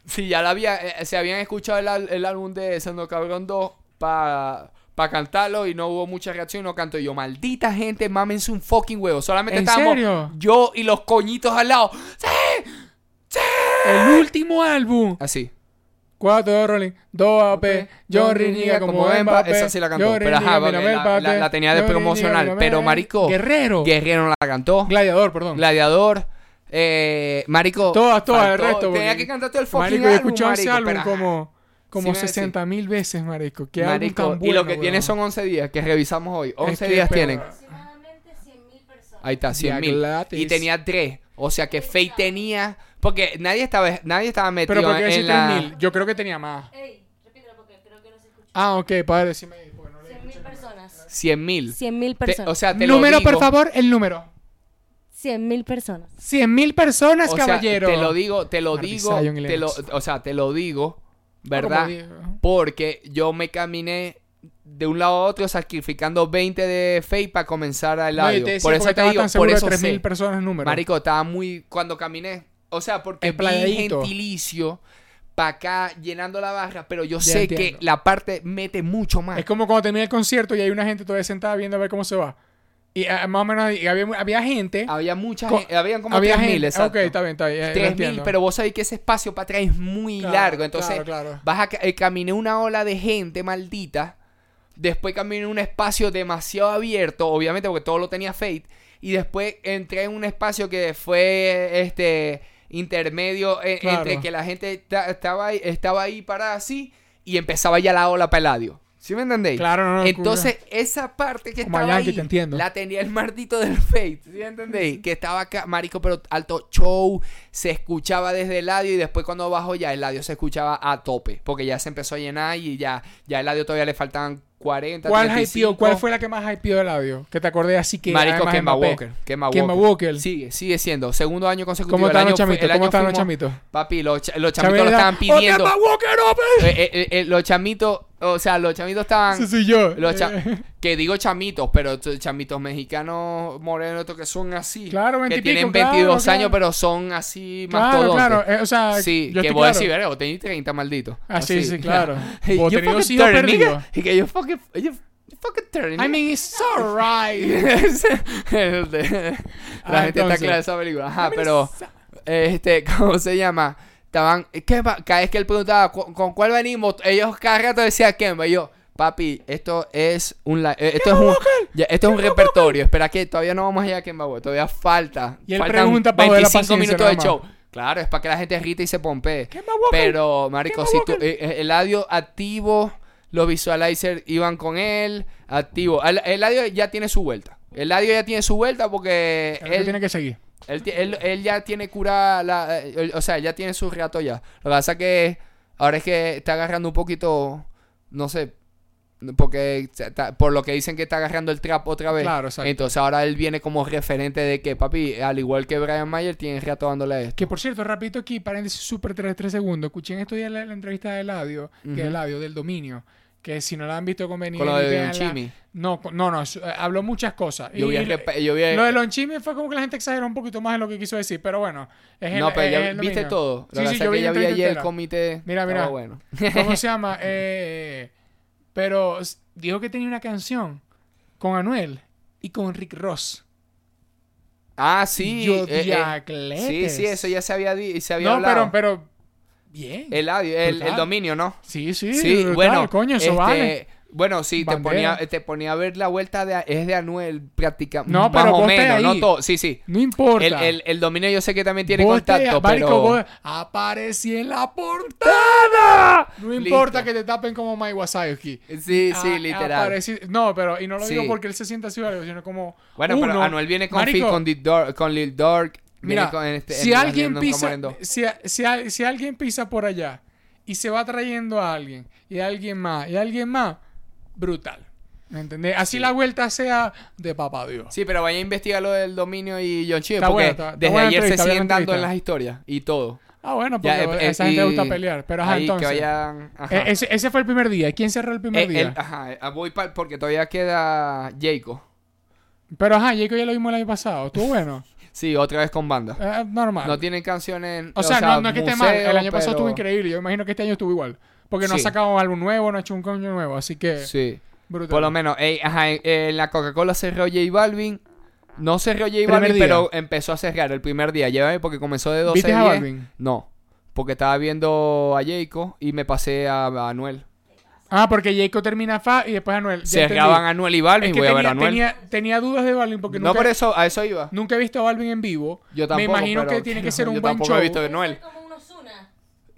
si ya la había, eh, se habían escuchado el, álbum de Sendo Cabrón 2 para cantarlo y no hubo mucha reacción y no cantó. Y yo, maldita gente, mámense un fucking huevo. Solamente ¿En estábamos serio? yo y los coñitos al lado. ¡Sí! ¡Sí! El último álbum. Así. 4 Rolling, 2 AP, John Riniga como Mbappé. Esa sí la cantó. John Pero ajá, Riniga, la, Mbappé, la- la tenía de John promocional. Pero, marico, Guerrero. Guerrero no la cantó. Gladiador, perdón. Gladiador. Eh, marico. Todas, todas, el resto. Tenía que cantar todo el fucking Marico, yo he álbum, escuchado ese marico, álbum pero, como, como Sí me 60 mil veces, marico. Qué álbum Marico, tan y lo bueno, que tiene son 11 días que revisamos hoy. 11 que, días pero- tienen. Aproximadamente 100.000 personas. Ahí está, 100 mil. Y tenía 3. O sea que Faye tenía. Porque nadie estaba, nadie estaba metido Pero ¿por qué en decís la. 3000? Yo creo que tenía más. Ey, repítelo porque creo que no se escucha. Ah, ok, padre, decime ahí. Le 100.000 personas. 100 mil. 100.000 Te- personas. O sea, te número, lo digo, por favor, el número. 100.000 personas. 100 mil personas, O sea, caballero. te lo digo, te lo Marty digo. Zion y te lo- Lennox. o sea, te lo digo. ¿Verdad? como. Porque yo me caminé de un lado a otro sacrificando 20 de Faye para comenzar al No, lado. y te decía por eso te digo, tan por seguro de eso 3 sé. mil personas número. Marico, estaba muy. Cuando caminé. O sea, porque Esplayadito. gentilicio para acá llenando la barra, pero yo Ya sé entiendo. que la parte mete mucho más. Es como cuando termina el concierto y hay una gente todavía sentada viendo a ver cómo se va. Y ah, más o menos y había, había gente. Había mucha gente, habían como había 3.000, gente. exacto. Ok, está bien, está bien. eh, lo 3.000, entiendo. pero vos sabés que ese espacio para atrás es muy Claro, largo. Entonces, claro, claro. vas a eh, caminé una ola de gente maldita. Después caminé un espacio demasiado abierto, obviamente porque todo lo tenía Fate. Y después entré en un espacio que fue este intermedio eh, Claro. entre que la gente ta- estaba ahí, estaba ahí parada así y empezaba ya la ola para el ladio. ¿Sí me entendéis? Claro, no, no, Entonces, esa parte que Como estaba ahí, te la tenía el maldito del Fate, ¿sí me entendéis? Que estaba acá, marico, pero alto show, se escuchaba desde el ladio y después cuando bajó ya el ladio se escuchaba a tope, porque ya se empezó a llenar y ya, ya el ladio todavía le faltaban 40, ¿Cuál 35. hypeó? ¿Cuál fue la que más hypeó del audio? Que te acordé así que. Marico, Kemba. Walker. Kemba Walker. Walker. Sigue, sigue siendo. Segundo año consecutivo. ¿Cómo están los chamitos? ¿Cómo están los chamitos? Papi, los, los chamitos lo estaban ¡Oh, pidiendo. Kemba Walker, no, Eh, eh, eh, los chamitos, o sea, los chamitos estaban... Ese soy yo. Los cha- Eh, que digo chamitos, pero chamitos mexicanos morenos que son así. Claro, que 20 y tienen pico, claro, 22 claro. años, pero son así Claro, mastodontes. claro. eh, o sea, Sí, yo que voy a claro. decir, verga, vos tenés 30, maldito. Ah, sí, sí, claro. Vos tenés dos fucking hijos turn, perdidos. Y que yo fucking, you fucking turn, I mean, it's alright. De- Ah, La gente entonces. está clara de esa película. Ajá, pero, este, ¿cómo se llama? Estaban. Cada vez que él preguntaba, ¿con, con cuál venimos? Ellos cada rato decían Kemba. Y yo, papi, esto es un, eh, esto es un, ya, esto es un repertorio. Espera que todavía no vamos allá a Kemba. Todavía falta. Y él Faltan pregunta para joder la 25 paciencia minutos de show. Claro, es para que la gente grite y se pompee. Pero, marico, si tú, eh, eh, el audio activo, los visualizers iban con él, activo. El, el audio ya tiene su vuelta. El audio ya tiene su vuelta porque Él él, tiene que seguir. él, ti- él- él ya tiene cura, la, eh, él- o sea, él ya tiene su rato ya. Lo que pasa es que ahora es que está agarrando un poquito, no sé, porque por lo que dicen que está agarrando el trap otra vez. Claro, exacto. Entonces ahora él viene como referente de que, papi, al igual que Brian Mayer, tiene rato dándole a esto. Que por cierto, rapidito aquí, paréntesis súper 3, segundos. Escuché en estos días la, la entrevista de Eladio, que Ujú. es Eladio del dominio. Que si no la han visto conveniente. Con lo de véanla. Chimi. No, no, no, eh, habló muchas cosas. Yo Y- vi, el y- rep- yo vi- Lo de Lonchimi fue como que la gente exageró un poquito más en lo que quiso decir, pero bueno. Es el- No, pero es ya el viste dominio. todo. Lo Sí, que sí, yo vi que ya vi ayer el comité. Mira, mira. bueno. ¿Cómo se llama? Eh, pero dijo que tenía una canción con Anuel y con Rick Ross. Ah, sí. Yo, eh, eh, sí, sí, eso ya se había, se había No, hablado. pero, pero. Bien. El audio, el, el dominio, ¿no? Sí, sí. Sí, brutal, bueno. Coño, eso este, vale. Bueno, sí, te ponía, te ponía a ver la vuelta de es de Anuel prácticamente. No, más pero o vos te menos, no todo. Sí, sí. No importa. El, el, el dominio yo sé que también tiene contacto, marico, pero. vos- aparecí en la portada. No Listo. importa que te tapen como Mike Wazowski. Sí, sí, literal. aparecí- No, pero, y no lo digo Sí. porque él se sienta así o sino como. Bueno, pero Anuel viene con, marico, Fit, con, con Lil viene Mira, con este- si en- alguien pisa, si, si, si alguien pisa por allá y se va trayendo a alguien y a alguien más y a alguien más, brutal. ¿Me entendés? Así la vuelta sea de papá Dios. Sí, pero vaya a investigar lo del dominio y John Chile, porque está- está desde buena ayer se buena siguen dando en las historias y todo. Ah, bueno, Ya, porque eh, a esa gente le y gusta pelear. Pero ajá, ahí entonces. que vayan. ajá. eh, ese, ese fue el primer día. ¿Quién cerró el primer Eh, día? el- ajá, eh, voy pa- porque todavía queda Jayco. Pero ajá, Jacob ya lo vimos el año pasado. Estuvo bueno. Sí, otra vez con banda. Eh, normal. No tienen canciones. o, sea, no, no es que esté mal. El año pasado estuvo increíble. Yo imagino que este año estuvo igual. Porque no ha Sí. sacado un álbum nuevo, no ha hecho un coño nuevo. Así que. Sí. Brutal. Por lo menos, ey, ajá, en, en la Coca-Cola cerró J Balvin. No cerró J Balvin, día. pero empezó a cerrar el primer día. Llévame porque comenzó de 12 ¿Viste a a 10. Balvin? No, porque estaba viendo a Jayco y me pasé a, a Anuel. Ah, porque Jacob termina Fa y después Anuel. Cerraban a Anuel y Balvin, Es que voy a ver tenía, a Anuel. tenía, tenía dudas de Balvin porque no nunca, por eso, a eso iba. nunca he visto a Balvin en vivo. Yo tampoco, Me imagino pero- que tiene que ser un yo buen tampoco show. he visto de Noel.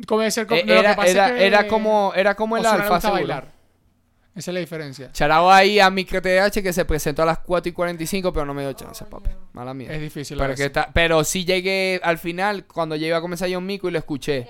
Como debe ser como- Eh, Era, pasa es era, que era como, era como el Ozuna alfa, bailar. Esa es la diferencia. Charao ahí a Micro TDH que se presentó a las 4 y 45, pero no me dio chance, papi. Mala mía. Es difícil. Pero, que está- pero sí llegué al final, cuando ya iba a comenzar John Mico y lo escuché.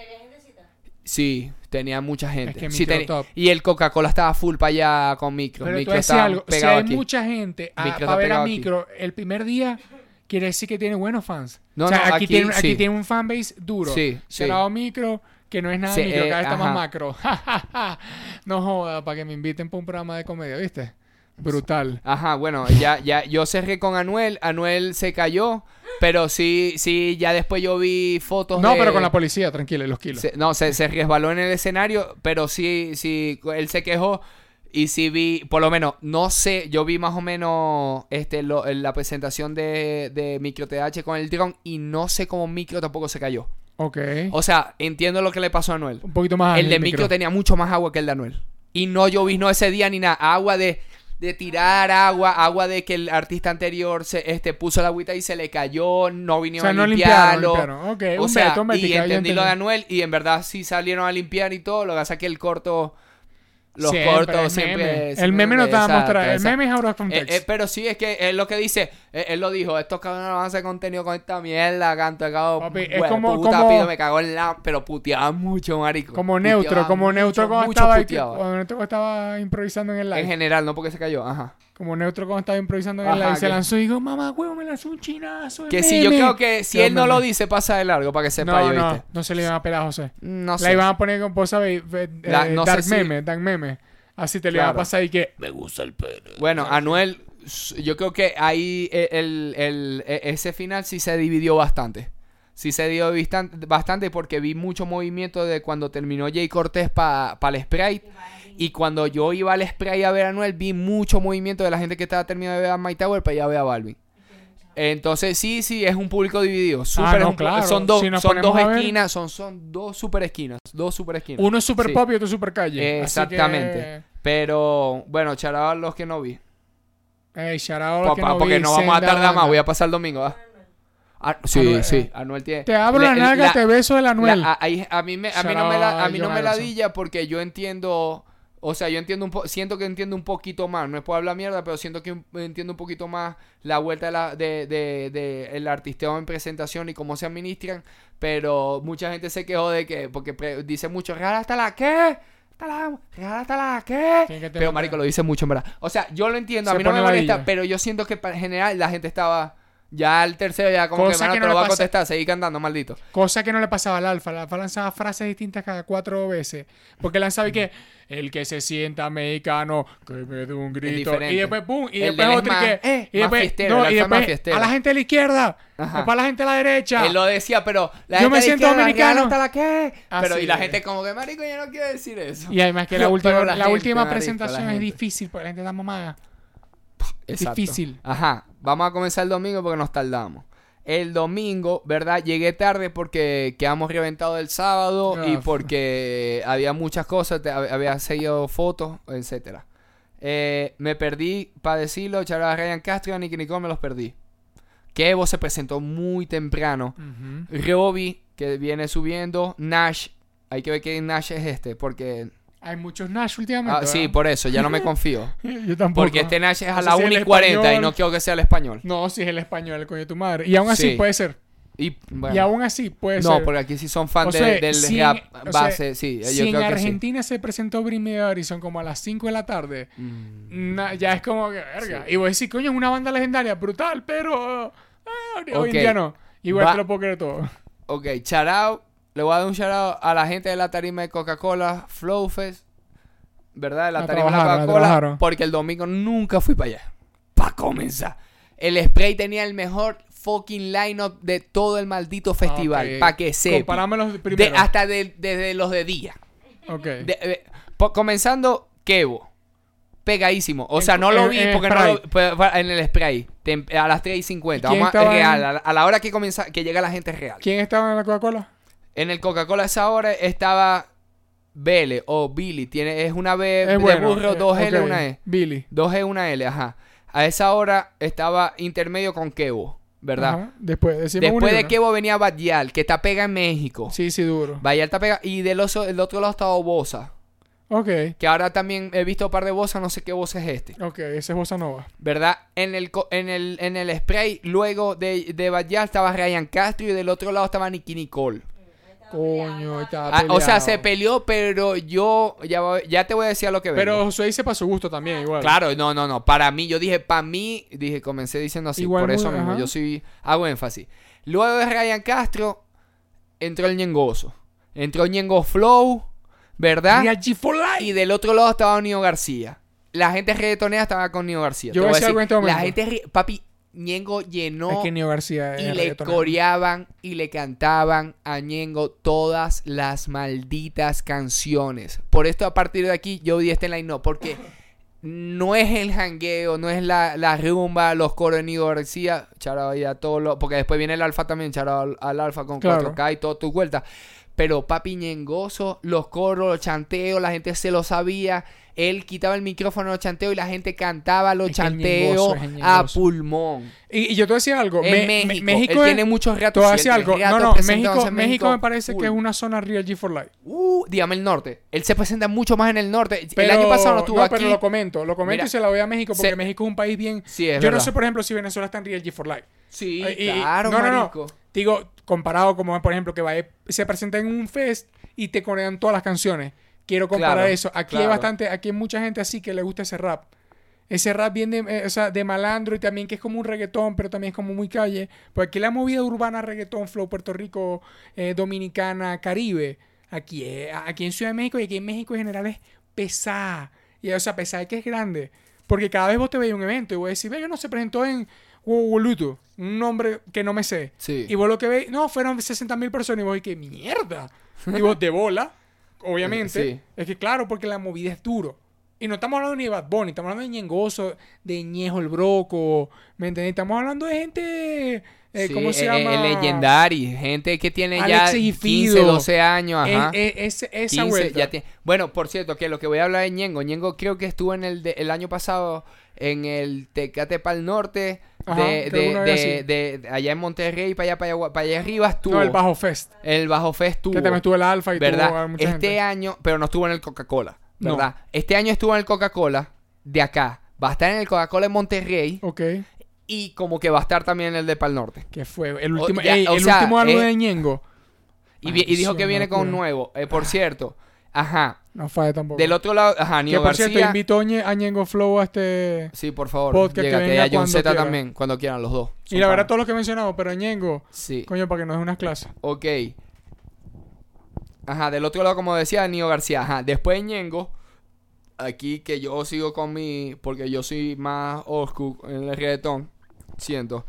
Sí, tenía mucha gente. Es que Sí, Micro top. y el Coca-Cola estaba full para allá con Micro. Pero tú Micro decías estaba algo. Si hay aquí. mucha gente a- Micro para ver a aquí. Micro el primer día, quiere decir que tiene buenos fans. No, o sea, no, aquí, aquí tiene, aquí sí. tiene un fanbase duro. Sí, sí. Cerrado Micro, que no es nada Sí, micro, eh, cada vez está más macro. no joda, para que me inviten para un programa de comedia, ¿viste? Brutal. Ajá, bueno, ya, ya, yo cerré con Anuel, Anuel se cayó, pero sí, sí, ya después yo vi fotos No, de- pero con la policía, tranquilo, los kilos. se- no, se, se resbaló en el escenario, pero sí, sí, él se quejó Y sí vi, por lo menos, no sé, yo vi más o menos este, lo- la presentación de, de Micro TH con el dron y no sé cómo Micro tampoco se cayó. Ok. O sea, entiendo lo que le pasó a Anuel. Un poquito más. el de Micro tenía mucho más agua que el de Anuel. Y no lloviznó ese día ni nada. Agua de, de tirar agua, agua de que el artista anterior se este, puso la agüita y se le cayó, no O vinieron sea, no a limpiarlo. limpiaron. Ok, O un sea, y ya entendí lo de entendí. Anuel y en verdad sí salieron a limpiar y todo. Lo que pasa es que el corto, los Siempre, cortos siempre... meme. siempre El meme no te va a mostrar. El meme es out of Eh, eh, pero sí, es que es lo que dice. eh, él lo dijo. Estos cabrones no van a hacer contenido con esta mierda. Canto de cago. Papi, es como- puta, como- pido, me cagó en la. Pero puteaba mucho, marico. como neutro, Puteaba como mucho, neutro cuando mucho estaba, cuando estaba improvisando en el live. En general, no porque se cayó. Ajá. Como neutro cuando estaba improvisando en el Ajá, live. Se que- lanzó y dijo, mamá, huevo, me lanzó un chinazo. Que si yo meme". creo que si él no lo dice, pasa de largo para que sepa No, yo, no, ¿viste? no se le iban a pelar a José. No La sé. iban a poner con, sabés, eh, La- no sé Dark si- Meme, Dark Meme. Así te le iban a Claro. pasar y que... Bueno, Anuel, yo creo que ahí el, el- el- e- ese final sí se dividió bastante. Sí se dividió bistan- bastante porque vi mucho movimiento de cuando terminó Jay Cortés para el Sprite. Y cuando yo iba al Sprite a ver a Anuel, vi mucho movimiento de la gente que estaba terminando de ver a My Tower para ir a ver a Balvin. Entonces, sí, sí, es un público dividido. Ah, no, claro. Son dos, Si son dos ver- esquinas, son, son dos super esquinas. Dos super esquinas. Uno es super Sí. pop y otro es super calle. Exactamente. Pero, bueno, charaba los que no vi. Ey, shout out a los que no porque vi, no vamos a tardar más, voy a pasar el domingo. ¿ah? Ah, sí, Anuel, sí, eh. Anuel tiene. Te abro la nalga, la- te beso el Anuel. la- a, mí, me, a mí no me, la, a mí no me ladilla porque yo entiendo. O sea, yo entiendo un po- siento que entiendo un poquito más. No es por hablar mierda, pero siento que entiendo un poquito más la vuelta de, la, de, de, de el artisteo en presentación y cómo se administran. Pero mucha gente se quejó de que, porque pre- dice mucho, real hasta la qué. Hasta la, hasta la qué. Pero marico lo dice mucho en verdad. O sea, yo lo entiendo, a mí no me molesta, pero yo siento que en general la gente estaba ya al tercero ya como Cosa que, que no lo va a contestar, seguí cantando, maldito. Cosa que no le pasaba al Alfa. El Alfa lanzaba frases distintas cada cuatro veces. Porque lanzaba y que el que se sienta mexicano, que me dé un grito. Y después, pum, y El después de otro más- que. eh, y después, fiestero, no, el y después a la gente de la izquierda. Ajá. Después a la gente de la derecha. Él lo decía, pero la Yo gente me de siento izquierda, dominicano. hasta la qué. Ah, pero sí. y la gente como que, marico, yo no quiero decir eso. Y además que la última, la la, gente, última marico, presentación la es difícil porque la gente está mamada. Exacto. difícil. Ajá, vamos a comenzar el domingo porque nos tardamos. El domingo, ¿verdad? Llegué tarde porque quedamos reventados el sábado y Ah, porque había muchas cosas, te- hab- había seguido fotos, etcétera. Eh, me perdí, para decirlo, a Ryan Castro y a Nicky Nicole me los perdí. Kevo se presentó muy temprano. Robbie, que viene subiendo. Nash, hay que ver qué Nash es este, porque... Hay muchos Nash últimamente. Ah, sí, ¿verdad? por eso, ya no me confío. Yo tampoco. Porque este Nash es No a sé la si 1 el y 40 y no quiero que sea el español. No, si es el español, coño de tu madre. Y aún así Sí. puede ser. Y, bueno, Y aún así puede no, ser. porque aquí sí son fans de- sea, del si rap en- o sea, base, sí, yo si en creo que sí. Argentina se presentó Britney Harrison como a las 5 de la tarde, Mm, na- ya es como que, verga. Sí. Y vos decís, coño, es una banda legendaria, brutal, pero ah, hoy en día no. Igual Va- te lo puedo creer todo. Ok, out, le voy a dar un shout out a la gente de la tarima de Coca-Cola, Flowfest, ¿verdad? De la La tarima de Coca-Cola, porque el domingo nunca fui para allá. Para comenzar. El spray tenía el mejor fucking lineup de todo el maldito festival, Ok. para que sepa. Comparámelos De- primero. hasta de- desde los de día. Ok. De- eh, po- comenzando, Kevo. Pegadísimo. O En- sea, no lo vi en porque no lo, en el spray. Tem- a las 3 y 50. ¿Quién Vamos a, real. A la, a la hora que comienza, que llega la gente real. ¿Quién estaba en la Coca-Cola? En el Coca-Cola a esa hora estaba Bele o Billy. Tiene, es una B Es de bueno. burro, eh, dos L, ok. una E. Billy. Dos E, una L, ajá. A esa hora estaba intermedio con Kevo, ¿verdad? Ajá. Después, de. Kevo venía Badial, que está pega en México. Sí, sí, duro. Badial está pega. Y del, oso- del otro lado estaba Bosa. Ok. Que ahora también he visto un par de Bosa, no sé qué voz es este. Ok, ese es Bossa Nova. ¿Verdad? En el, en el, en el spray, luego de, de Badial estaba Ryan Castro y del otro lado estaba Nicky Nicole. Coño, está Ah, o sea, se peleó, pero yo ya, voy- ya te voy a decir a lo que vengo. Pero Josué dice para su gusto también, igual. Claro, no, no, no. Para mí, yo dije, para mí, dije, comencé diciendo así, Igual por eso muy- mismo. ajá. Yo sí hago énfasis. Luego de Ryan Castro, entró el Ñengoso. Entró Ñengo Flow, ¿verdad? Y del otro lado estaba Nio García. La gente reggaetonera estaba con Nio García. Yo voy a decir algo en este la gente, papi, Ñengo llenó Es que Nio García y le coreaban y le cantaban a Ñengo todas las malditas canciones. Por esto a partir de aquí yo di este line no, porque no es el jangueo, no es la, la rumba, los coros de Nido García, charao ahí a todos los, porque después viene el alfa también, charao al, al alfa con Claro. 4K y todo tu vuelta. Pero papi ñengoso, los coros, los chanteos, la gente se lo sabía. Él quitaba el micrófono los chanteos y la gente cantaba los Es chanteos ñengoso a pulmón. Y, y yo te decía algo. En me- me- México, México él es- tiene muchos Te ratos. voy a decir algo. No, no, México, México, me parece que es un una zona real G for Life. Uh, dígame el norte. Él se presenta mucho más en el norte. Pero, el año pasado no estuvo no, aquí. pero lo comento. Lo comento Mira, y se la voy a México porque se- México es un país bien... Sí, es yo no sé, por ejemplo, si Venezuela está en real G for Life. Sí, Eh, y- y- claro, no, no, no. marico. Digo, comparado como, por ejemplo, que va, se presenta en un fest y te corean todas las canciones. Quiero comparar Claro, eso. Aquí hay bastante, aquí hay mucha gente así que le gusta ese rap. Ese rap bien de, eh, o sea, de malandro y también que es como un reggaetón, pero también es como muy calle. Porque aquí la movida urbana, reggaetón, flow, Puerto Rico, eh, Dominicana, Caribe, aquí, aquí en Ciudad de México y aquí en México en general es pesada. Y, o sea, pesada que es grande. Porque cada vez vos te veis un evento y voy a decir, ve, no se presentó en Woluto, un nombre que no me sé. Sí. Y vos lo que veis, no, fueron 60 mil personas. Y vos, ¿qué mierda? Y vos, de bola, obviamente. Sí. Es que claro, porque la movida es duro. Y no estamos hablando ni de Bad Bunny, estamos hablando de Ñengoso, de Ñejo el Broco, ¿me entendés? Estamos hablando de gente, eh, Sí, ¿cómo se eh, llama? eh, legendary. Gente que tiene ya Alexis y 15, Fido. 12 años. Ajá. Eh, eh, esa 15, vuelta. ya tiene- Bueno, por cierto, que lo que voy a hablar de Ñengo. Ñengo creo que estuvo en el, de- el año pasado en el Tecate Pal Norte. Ajá, de, de- de- de- de allá en Monterrey, para allá, para allá, para allá arriba estuvo. No, el Bajo Fest. El Bajo Fest estuvo. Que también estuvo el Alfa y ¿verdad? tuvo mucha este gente. año, pero no estuvo en el Coca-Cola, No. ¿verdad? Este año estuvo en el Coca-Cola de acá. Va a estar en el Coca-Cola en Monterrey Ok. y como que va a estar también en el de Pal Norte. Que fue el último, ya, ey, o el sea, último álbum eh, de Ñengo. Y, dijo que viene con nuevo. Eh, por cierto, ajá. No falla tampoco. Del otro lado, ajá, que Nio por cierto, García. Ñe- a Ñengo Flow a este... Sí, por favor. podcast que llégate. venga Y a John Z también, cuando quieran los dos. Y la verdad, todos los que he mencionado, pero Ñengo, Sí. coño, para que nos dé unas clases. Ok. Ajá, del otro lado, como decía Nio García. Ajá, después Ñengo. Aquí que yo sigo con mi. Porque yo soy más school en el reggaetón. Siento.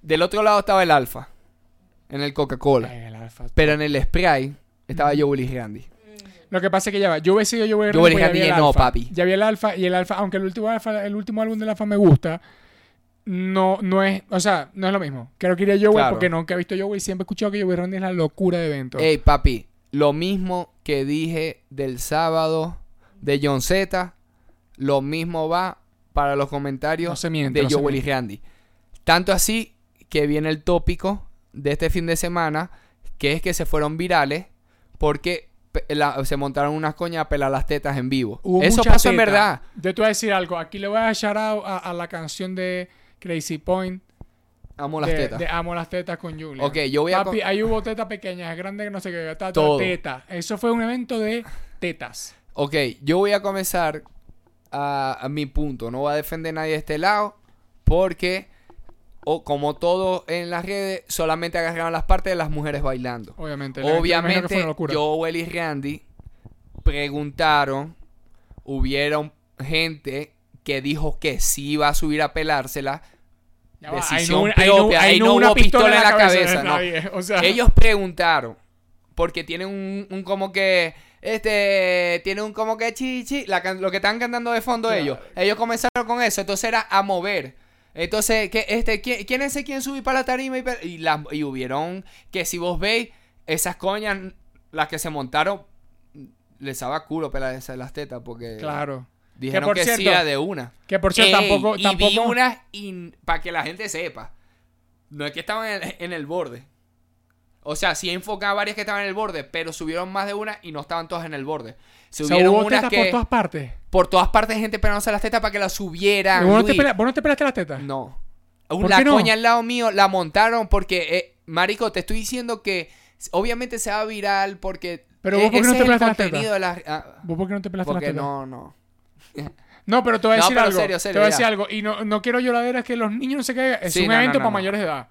Del otro lado estaba el Alfa. En el Coca-Cola. Ay, el Alfa. Pero en el Spray estaba Joe Willis Randy. Lo que pasa es que ya va. Yo hubiese sido yo voy a Yo voy a dejar no, papi. Ya vi el alfa y el alfa, aunque el último alfa, el último álbum del alfa me gusta, no, no es, o sea, no es lo mismo. Creo que iría Joey Claro. porque nunca he visto Joey y siempre he escuchado que Joey Randy es la locura de evento. Ey, papi. Lo mismo que dije del sábado de John Z. Lo mismo va para los comentarios No se miente, de no se Joe Willis Randy. Tanto así que viene el tópico de este fin de semana, que es que se fueron virales porque la- se montaron unas coñas a pelar las tetas en vivo. Hubo Eso pasó en verdad. Yo te voy a decir algo. Aquí le voy a out a, a la canción de Crazy Point. Amo las de, tetas. de Amo las tetas con Julia. Ok, yo voy a... Papi, ahí hubo tetas pequeñas, grandes, no sé qué, teta, Todo. teta. Eso fue un evento de tetas. Ok, yo voy a comenzar a, a mi punto. No voy a defender a nadie de este lado. Porque, o como todo en las redes, solamente agarraron las partes de las mujeres bailando. Obviamente. Obviamente. Joel y Randy preguntaron. Hubieron gente que dijo que sí iba a subir a pelársela. Ya va, decisión ahí no- propia, ahí no una hubo pistola en la cabeza, nadie, O sea, Ellos preguntaron. Porque tienen un, un como que. Este. Tiene un como que chichi. La, lo que están cantando de fondo Claro. ellos. Ellos comenzaron con eso. Entonces era a mover. Entonces, que este, ¿quién, quién es el quien subir para la tarima? Y, y, la- y hubieron que si vos veis, esas coñas, las que se montaron, les daba culo pelar esas las tetas porque claro. dijeron por que, sí cierto, era de una. Que por cierto, Ey, tampoco. y tampoco vi unas para que la gente sepa. No es que estaban en en el borde. O sea, sí enfocaba varias que estaban en el borde, pero subieron más de una y no estaban todas en el borde. o sea, Subieron hubo unas tetas que por por, todas partes. todas partes gente pegándose las tetas para que las subieran. ¿Vos no, te pela- vos no te pelaste las tetas? No. ¿Por La qué no? coña al lado mío la montaron porque, eh, marico, te estoy diciendo que obviamente se va viral porque Pero vos, eh, ¿por qué no te pelaste las contenido de la- ah, ¿Vos por qué no te pelaste las porque tetas? no, no. No, pero te voy a No, decir pero algo. serio, te serio, voy a decir ya. algo. Y no, no quiero lloraderas que los niños no se caigan. Es Sí, un no, no, evento no, para no. mayores de edad.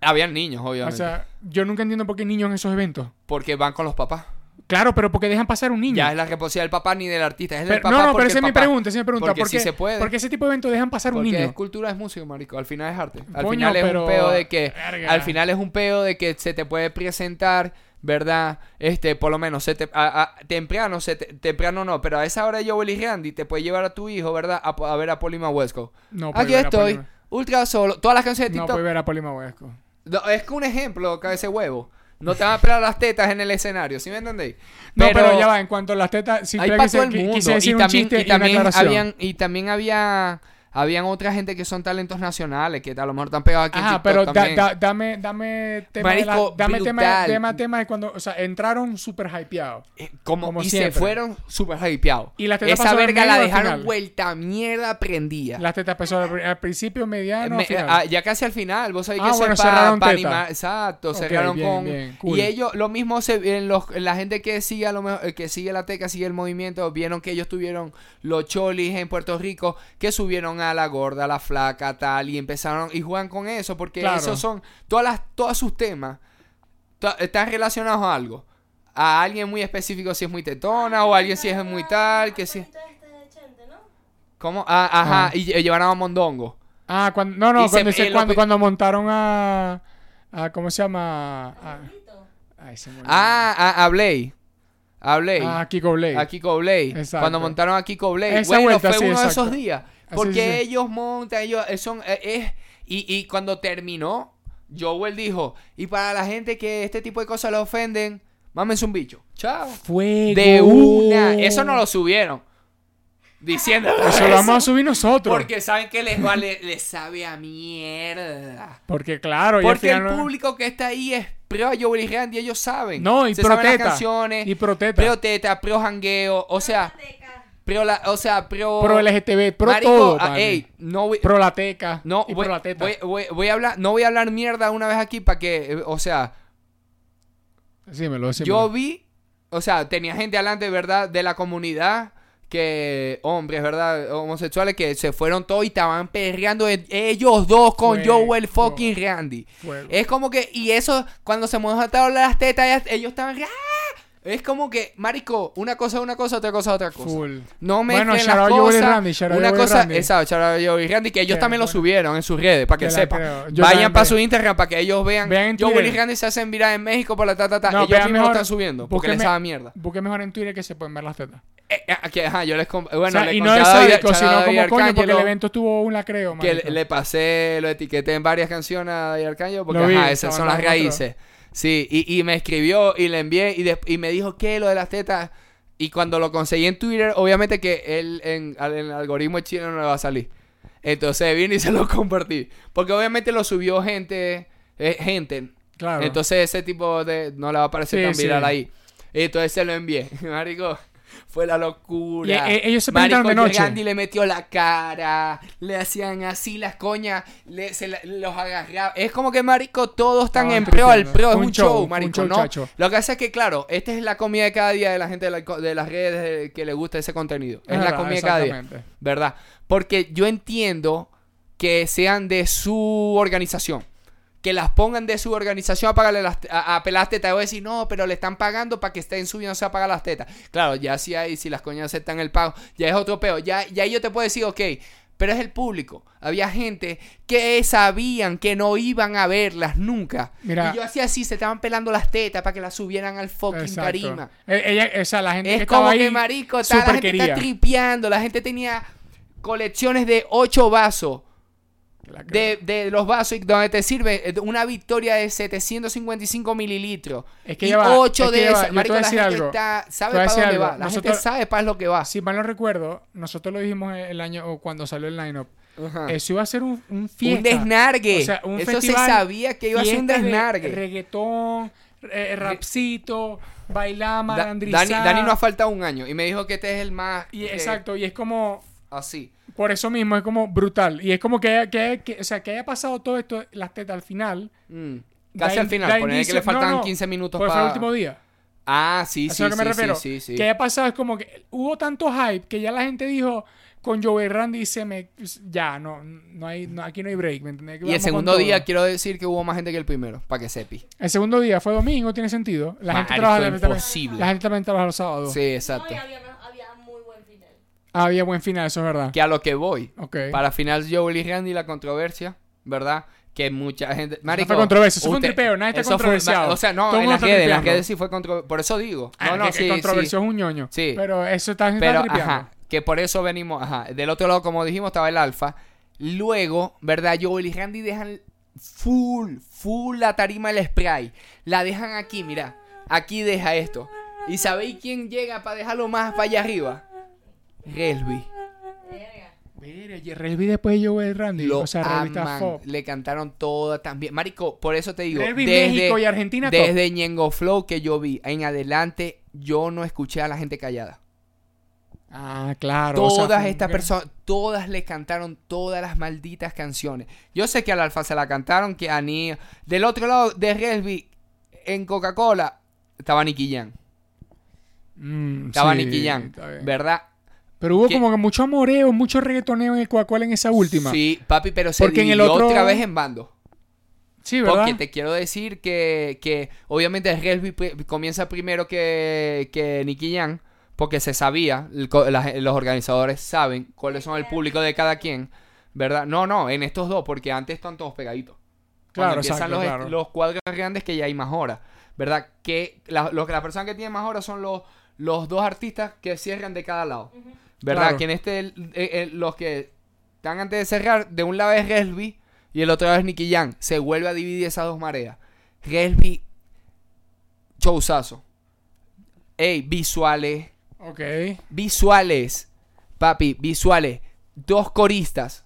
Habían niños, O obviamente. sea, yo nunca entiendo por qué niños en esos eventos. porque van con los papás. Claro, pero porque dejan pasar un niño. Ya es la responsabilidad del papá ni del artista, es del papá no, no, porque pero esa es mi pregunta, esa es mi pregunta. Porque ¿Por sí qué, se puede. porque ese tipo de eventos dejan pasar un Porque niño? es cultura, es música, marico. Al final es arte. Al Coño, final es pero- un peo de que... Verga. Al final es un peo de que se te puede presentar, ¿verdad? Este, por lo menos, se te, a- a- temprano, se te- temprano no, pero a esa hora Joel y Randy te puede llevar a tu hijo, ¿verdad? A, a ver a Polima Huesco. No Aquí estoy, ultra solo. Todas las canciones de No TikTok. puede ver a Polima Huesco. No, es que un ejemplo, ese huevo. No te van a pelar las tetas en el escenario, ¿sí me entendéis? No, pero, ya va, en cuanto a las tetas, sí hay creo que se- el mundo. quise decir Y un también, chiste y y también habían, y también había, habían otra gente que son talentos nacionales que a lo mejor están pegados aquí TikTok pero da- también. da- dame, dame tema de la- dame tema, tema, tema de cuando, o sea, entraron súper hypeados. Eh, como, como y siempre. se fueron súper hypeados. Y tetas Esa pasó verga la dejaron final. vuelta mierda prendida. Las tetas empezó al, al principio, mediano, Me- al final. ah, ya casi al final, vos sabés Ah, que bueno, pa- cerraron pa teta. animar- Exacto, Ok, cerraron bien, con. bien, cool. Y ellos, lo mismo se, en los, en la gente que sigue a lo mejor, que sigue la teca, sigue el movimiento, vieron que ellos tuvieron los cholis en Puerto Rico, que subieron a la gorda, a la flaca, tal, y empezaron, y juegan con eso, porque Claro. esos son, todas las, todos sus temas, to- están relacionados a algo. A alguien muy específico si es muy tetona, o a alguien si es muy tal, que si. Este de Chente, ¿no? ¿Cómo? Ah, ajá, Ah. y, llevaron a Mondongo. Ah, cuando, no, no, cuando, eh, se- cuando, montaron a, a. ¿Cómo se llama? A, ay, se me olvidó. Ah, a, a Blay. A Blay. a Kiko Blade. A Kiko Blade. Exacto. Cuando montaron a Kiko Blade. Esa bueno, vuelta, fue sí, uno de esos días. Porque sí, sí. ellos montan, ellos eh, son. eh, es- y, y cuando terminó, Joel dijo: Y para la gente que este tipo de cosas le ofenden, mámense un bicho. Chao. Fuego. De una. Eso no lo subieron. Diciendo. Eso lo vamos a subir nosotros. Porque saben que les vale, les sabe a mierda. Porque claro, Porque el no- público que está ahí es pro a Joel y Randy, ellos saben. No, y Se pro saben las canciones. Y pro teta. Pro teta, pro jangueo, o sea, pro la, o sea, pro Pro LGTB, pro Marico, todo. ah, ey, no voy, Pro la teca. no y voy, pro la teta. voy, voy- voy a hablar, no voy a hablar mierda una vez aquí para que, eh, o sea, Decímelo, decímelo. yo vi, o sea, tenía gente adelante, ¿verdad? De la comunidad que hombres, ¿verdad? Homosexuales que se fueron todos y estaban perreando e- ellos dos con Fuego. Joel fucking Randy. Fuego. Es como que, y eso, cuando se mojaron las tetas, ellos estaban. ¡ah! Es como que, marico, una cosa es una cosa, otra cosa es otra cosa. Full. No mezclen Bueno, las cosas. Randy, out una cosa, Randy. exacto, Joel y Randy, que ellos también lo subieron en sus redes, para que sepan. creo. Vayan para su Instagram para que ellos vean. Vean en Joel y. Randy se hacen viral en México por la ta, ta, ta. No, ellos mismos lo están subiendo, porque les sabe mierda. Busque mejor en Twitter que se pueden ver las tetas. Eh, eh, que, ajá, yo les bueno, O sea, le y no David- sádico, sino David coño, porque el evento tuvo un lacreo, que le, le pasé, lo etiqueté en varias canciones a David Arcángel porque vi, ajá, esas son las otro. Sí, y, y me escribió y le envié y, y me dijo que lo de las tetas. Y cuando lo conseguí en Twitter, obviamente que él en, en el algoritmo chino no le va a salir. Entonces vine y se lo compartí. Porque obviamente lo subió gente, eh, gente. Claro. Entonces ese tipo de no le va a parecer Sí, tan sí. viral ahí. Entonces se lo envié. Marico, fue la locura. Y, eh, ellos se presentaron de noche. Randy le metió la cara, le hacían así las coñas, le, se la- los agarraba. Es como que, marico, todos están en pro, el pro es un show, show, fue un marico, show, ¿no? chacho. Lo que hace es que, claro, esta es la comida de cada día de la gente de, la- de las redes de- que le gusta ese contenido. Es, la verdad, comida de cada día. ¿verdad? Porque yo entiendo que sean de su organización. Que las pongan de su organización a pagarle las a, a pelar las tetas. Y voy a decir, no, pero le están pagando para que estén subiéndose a pagar las tetas. Claro, ya si hay, si las coñas aceptan el pago, ya es otro peo. Ya, ya yo te puedo decir, ok, pero es el público. Había gente que sabían que no iban a verlas nunca. Mira. y yo hacía así, se estaban pelando las tetas para que las subieran al fucking Exacto. tarima. Eh, Ella, o sea, la gente Es como ahí que, marico, está- la gente quería. está tripeando. La gente tenía colecciones de ocho vasos. De, de los vasos donde te sirve eh, una victoria de 755 mililitros. Es que y ya va, 8 es que de esas. Marico, la gente algo. está, sabe para dónde algo. va. La gente sabe para lo que va. Si mal no recuerdo, nosotros lo dijimos el año o cuando salió el lineup. Ajá. Eso iba a ser un, un un fiesta. desnargue. O sea, un Eso festival, se sabía que iba a ser un fiestas de desnargue. Reggaetón, eh, rapcito, bailar, Da-. Dani, Dani nos ha faltado un año y me dijo que este es el más. Y, eh, exacto, y es como... Así. Por eso mismo es como brutal. Y es como que, haya- que, o sea, que haya pasado todo esto, las tetas al final. Mm. da Casi al in- final, poner que le faltaban no, no, 15 minutos porque fue el para. último día. Ah, sí, sí, a lo que me sí, refiero. sí, sí, sí. Que haya pasado es como que hubo tanto hype que ya la gente dijo, con Joey Randy se me... Ya, no, no hay, no, aquí no hay break, ¿me entendés? Y el segundo día quiero decir que hubo más gente que el primero, para que sepi. El segundo día fue domingo, tiene sentido. La gente trabaja también- imposible. La gente también trabaja los sábados. Sí, exacto. No, y había, había muy buen final. Había buen final, eso es verdad. Que a lo que voy. Ok. Para final Joel y Randy la controversia, ¿verdad? Que mucha gente... Marico, fue controversia, eso fue un tripeo, nadie está fue- controversiado. o sea, no, Todo en las redes, en las redes sí fue controversia. Por eso digo. Ah, No, no, que, sí, controversia es un ñoño. Sí. Pero eso está, está Pero, tripeando. ajá, que por eso venimos, ajá. Del otro lado, como dijimos, estaba el alfa. Luego, ¿verdad? Joel y Randy dejan full, full la tarima del spray. La dejan aquí, mira. Aquí deja esto. ¿Y sabéis quién llega para dejarlo más para allá arriba? Verga. Mira, Relvi después de Joey Randy. Lo o sea, Relvi aman. Le cantaron toda también. Marico, por eso te digo. Relvi, desde, México y Argentina desde Ñengo Flow que yo vi en adelante, yo no escuché a la gente callada. Ah, claro. o sea, Todas estas personas, todas le cantaron todas las malditas canciones. Yo sé que al Alfa se la cantaron, que a Ni... Del otro lado de Resby, en Coca-Cola, estaba Nicky Jam. Mm, Estaba sí, Nicky Jam. ¿verdad? Pero hubo como que mucho amoreo, mucho reggaetoneo en el Coca-Cola en esa última. Sí, papi, pero se Porque en el otro- otra vez en bando. Sí, ¿verdad? Porque te quiero decir que, que obviamente Resby comienza primero que, que Nicky Jam, porque se sabía, el co- la- los organizadores saben cuáles son el público de cada quien, ¿verdad? No, no, en estos dos, porque antes están todos pegaditos. Cuando Claro, empiezan exacto, los, claro. los cuadros grandes que ya hay más horas, ¿verdad? Que la, los- las personas que tienen más horas son los, los dos artistas que cierran de cada lado, ¿verdad? Claro. Que en este, eh, eh, los que están antes de cerrar, de un lado es Resby y el otro lado es Nicky Jam. Se vuelve a dividir esas dos mareas. Resby, showzazo. Ey, visuales, Ok. visuales, papi, visuales. Dos coristas,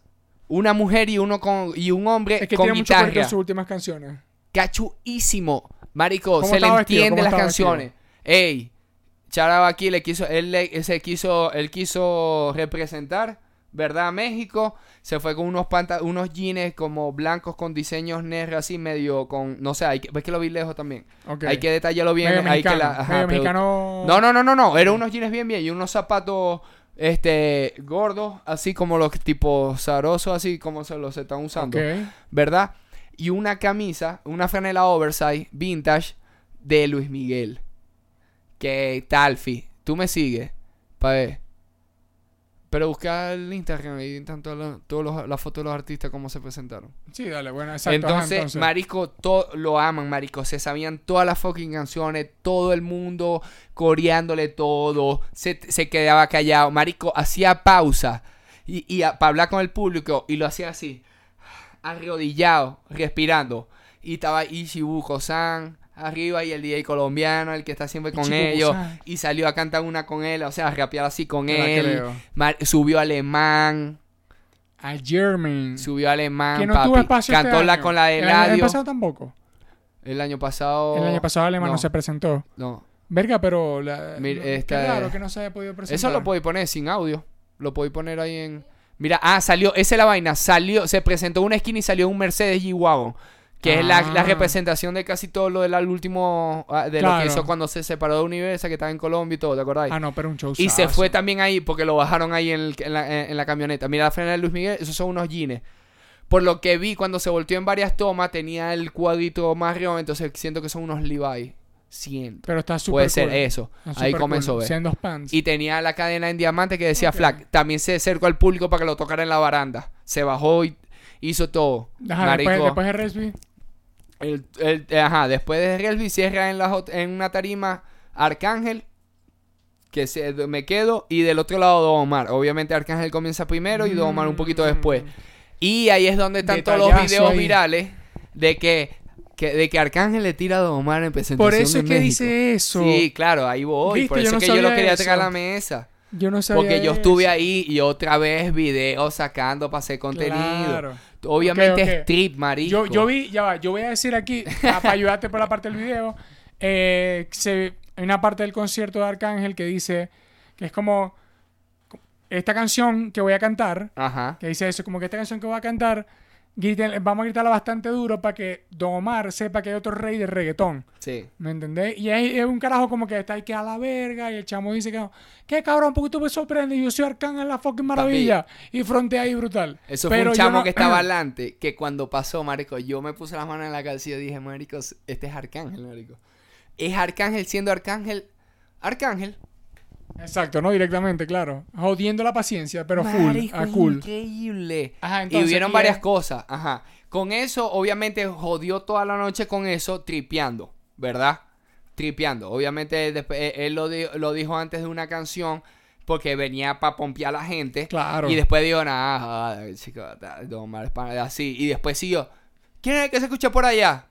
una mujer y uno con y un hombre Es que con tiene mucho guitarra. en sus últimas canciones. Cachuísimo. Marico, ¿Cómo se le vestido? entiende ¿Cómo las canciones. Ey, Charaba aquí le quiso, él le- se quiso, él quiso representar, ¿verdad? A México. Se fue con unos panta unos jeans como blancos con diseños negros así medio con, no sé, hay que, ves que lo vi lejos también. Hay que detallarlo bien. Medio hay que mexicano. la- ajá, medio pero- mexicano. no, no, no, no, no. Eran unos jeans bien, bien. Y unos zapatos, este, gordos, así como los tipo zarosos, así como se los están usando. ¿Verdad? Y una camisa, una franela oversize, vintage, de Luis Miguel. Que Talfi. Tú me sigues. Pa' ver. Pero busca el Instagram y están todas las todos los- las fotos de los artistas cómo se presentaron. Sí, dale, bueno, exacto. entonces, entonces. marico, to- lo aman, marico. Se sabían todas las fucking canciones. Todo el mundo coreándole todo. Se, se quedaba callado. Marico, hacía pausa. Y, y para hablar con el público. Y lo hacía así. Arrodillado, respirando. Y estaba Ishibuko-san arriba y el DJ colombiano, el que está siempre con ellos. Y salió a cantar una con él. O sea, a rapear así con la él. Mar- subió alemán. A German. Subió alemán, que no papi. tuvo espacio este Cantó la año. con la de El año- El Eladio. pasado tampoco. El año pasado. El año pasado Alemán no, no. se presentó. No. Verga, pero... La, Mira, esta- raro que no se haya podido presentar. Eso lo podéis poner sin audio. Lo podéis poner ahí en. Mira, ah, salió. Esa es la vaina. Salió. Se presentó una esquina y salió un Mercedes G-Wagon. Que es la, la Ah. representación de casi todo lo del último. ah, De lo que hizo cuando se separó de Universa, que estaba en Colombia y todo, ¿te acordáis? Ah, no, pero un show y se fue también ahí porque lo bajaron ahí en, el- en la, en la camioneta. Mira la frena de Luis Miguel, esos son unos jeans. Por lo que vi cuando se volteó en varias tomas, tenía el cuadrito más arriba, entonces siento que son unos Levi. Siento. Pero está súper Puede ser cool. eso. Está Ahí comenzó a cool. ver. Pants. Y tenía la cadena en diamante que decía Ok. Flack. También se acercó al público para que lo tocara en la baranda. Se bajó y hizo todo. Ajá, después de Resby. El- el- ajá, después de Resby cierra en, la, en una tarima Arcángel. Que se, me quedo. Y del otro lado Don Omar. Obviamente Arcángel comienza primero y Don Omar un poquito después. Y ahí es donde están todos los videos ahí. virales de que, que- de que Arcángel le tira a Don Omar en presentación Por eso es que México. dice eso. Sí, claro, ahí voy. Por eso no es que yo lo quería eso. traer a la mesa. Yo no sabía Porque yo estuve eso. ahí y otra vez videos sacando para hacer contenido. Claro. Obviamente Ok, ok. strip, marico. Yo, yo vi, ya va, yo voy a decir aquí, para ayudarte por la parte del video, eh, se, hay una parte del concierto de Arcángel que dice que es como esta canción que voy a cantar, Ajá. que dice eso, como que esta canción que voy a cantar vamos a gritarla bastante duro para que Don Omar sepa que hay otro rey de reggaetón. Sí. ¿Me entendés? Y es, es un carajo como que está ahí que a la verga y el chamo dice que ¿qué cabrón? Porque tú me sorprendes, yo soy Arcángel la fucking maravilla. Y frontea ahí brutal. Eso Pero fue un chamo no- que estaba adelante, que cuando pasó, marico, yo me puse las manos en la cabeza y dije, marico, este es Arcángel, marico. Es Arcángel siendo Arcángel, Arcángel. Exacto, no directamente, claro. Jodiendo la paciencia, pero full, Marico, a es cool. increíble. Ajá, y hubieron y varias cosas, ajá. Con eso, obviamente, jodió toda la noche con eso, tripeando, ¿verdad? Tripeando. Obviamente, después, eh, él lo, di- lo dijo antes de una canción porque venía para pompear a la gente. Claro. Y después dijo, nada, chico, pana", así. Y después siguió, ¿quién es el que se escucha por allá?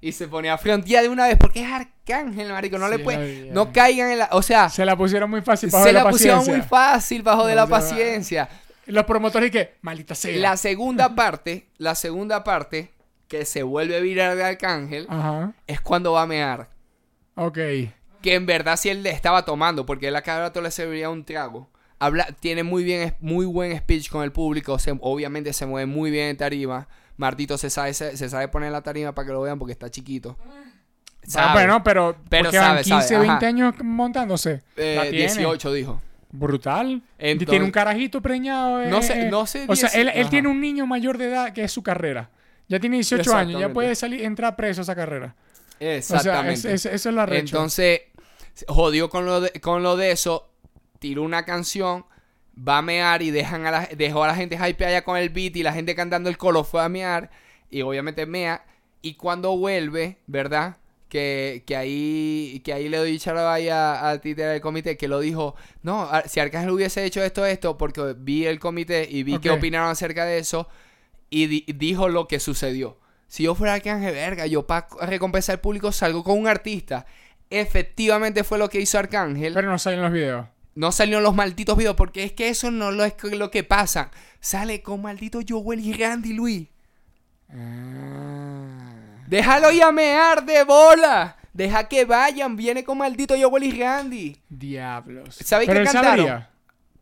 Y se ponía a frontear de una vez porque es Arcángel, marico. No Sí, le puede, no caigan en la, o sea, Se la pusieron muy fácil para se la, la pusieron paciencia. muy fácil bajo de la paciencia. Los promotores y que, maldita sea. La segunda parte, la segunda parte que se vuelve viral de Arcángel Ajá. es cuando va a mear. Ok. Que en verdad sí él le estaba tomando, porque él a cada rato le serviría un trago. Habla, tiene muy bien, muy buen speech con el público, se- obviamente se mueve muy bien en tarima. Martito se sabe, se, se sabe poner la tarima para que lo vean porque está chiquito. Ah, Sabe. bueno, pero, Pero porque van sabe, 15, sabe, 20 ajá. años montándose. Eh, La tiene. 18 dijo. Brutal. Entonces- tiene un carajito preñado. eh, No sé- eh, no sé O sea, 10 él, él tiene un niño mayor de edad que es su carrera. Ya tiene 18 años, ya puede salir, entrar preso a esa carrera. O sea, Exactamente. es- es- eso es lo arrecho. Entonces, jodió con lo de, con lo de eso, tiró una canción, va a mear y dejan a la, dejó a la gente hype allá con el beat y la gente cantando el colo fue a mear y obviamente mea. Y cuando vuelve, ¿verdad? Que, que ahí que ahí le doy charo ahí a, a Tite del comité que lo dijo, no, si Arcángel hubiese hecho esto, esto, porque vi el comité y vi que Ok. opinaron acerca de eso y di- dijo lo que sucedió. Si yo fuera Arcángel, verga, yo para recompensar al público salgo con un artista. Efectivamente fue lo que hizo Arcángel. Pero no salen los videos. No salieron los malditos videos porque es que eso no lo es lo que pasa. Sale con maldito Joel y Randy Luis. Déjalo llamear de bola. Deja que vayan. Viene con maldito Joel y Randy. Diablos. ¿Sabéis qué cantaron?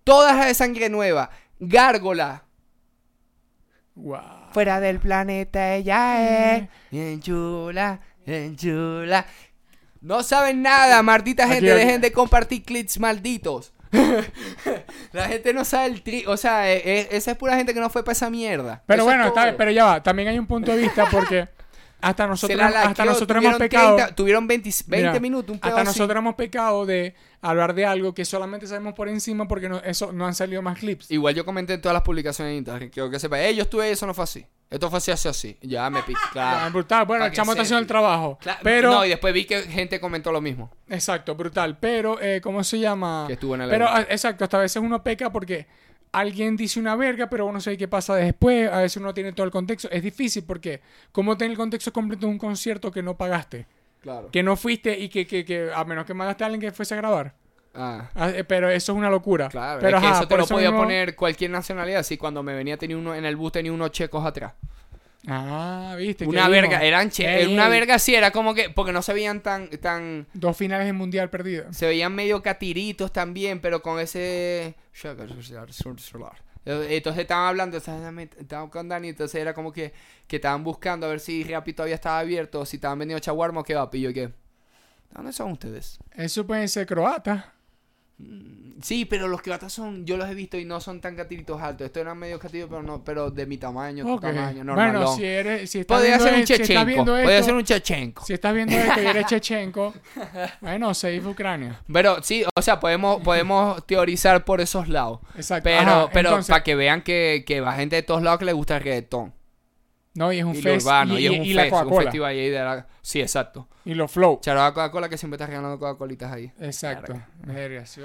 Todas las de sangre nueva. Gárgola. Wow. Fuera del planeta ella es bien chula, bien chula. No saben nada, maldita gente. aquí. Dejen de compartir clips malditos. La gente no sabe el tri... O sea, e- e- esa es pura gente que no fue para esa mierda. Pero Eso es bueno, está pero ya va. También hay un punto de vista porque hasta nosotros, la hasta nosotros hemos pecado. 30 tuvieron 20, 20 Mira, minutos, un Hasta así. nosotros hemos pecado de hablar de algo que solamente sabemos por encima porque no, eso no han salido más clips. Igual yo comenté en todas las publicaciones de Instagram. Quiero que sepa, eh, yo estuve eso no fue así. Esto fue así, así, así. Ya me Claro. brutal. Bueno, el chamo está haciendo el trabajo. Claro, Pero, No, y después vi que gente comentó lo mismo. exacto, brutal. Pero, eh, ¿cómo se llama? Que estuvo en el Pero, ah, exacto, hasta a veces uno peca porque alguien dice una verga, pero uno sabe qué pasa después. A veces uno no tiene todo el contexto. Es difícil porque, ¿cómo tener el contexto completo de un concierto que no pagaste? Claro. Que no fuiste y que, que, que a menos que mandaste a alguien que fuese a grabar. Ah. Ah, eh, Pero eso es una locura. Claro, pero es que ajá, eso te lo podía mismo- poner cualquier nacionalidad. Así cuando me venía tenía uno en el bus tenía unos checos atrás. Ah, viste. Una verga, vimos. eran che Ey, una verga sí, era como que porque no se veían tan tan Dos finales de mundial perdidos. se veían medio catiritos también, pero con ese entonces estaban hablando, estaban con Dani, entonces era como que, que estaban buscando a ver si Rappi todavía estaba abierto, si estaban vendiendo chaguarma o qué va, y yo que ¿Dónde son ustedes? Eso pueden ser croatas. Sí, pero los croatas son, yo los he visto y no son tan catiritos altos. Estos eran medio catiritos, pero no, pero de mi tamaño, tu tamaño, normal. Bueno, si eres, si estás Podría viendo, ser un si chechenko. Podría ser un chechenko. si estás viendo esto y eres chechenko, bueno, save Ucrania. Pero sí, o sea, podemos, podemos teorizar por esos lados. Exacto. Pero, Ajá, pero entonces- para que vean que, que va gente de todos lados que le gusta el reggaetón. No, y es un y lo fest urbano, y, y, es y- un y la un festival ahí de la... Sí, exacto. y los flow. Charo a Coca-Cola que siempre está regalando Coca-Colitas ahí. Exacto. Verga. Verga, sí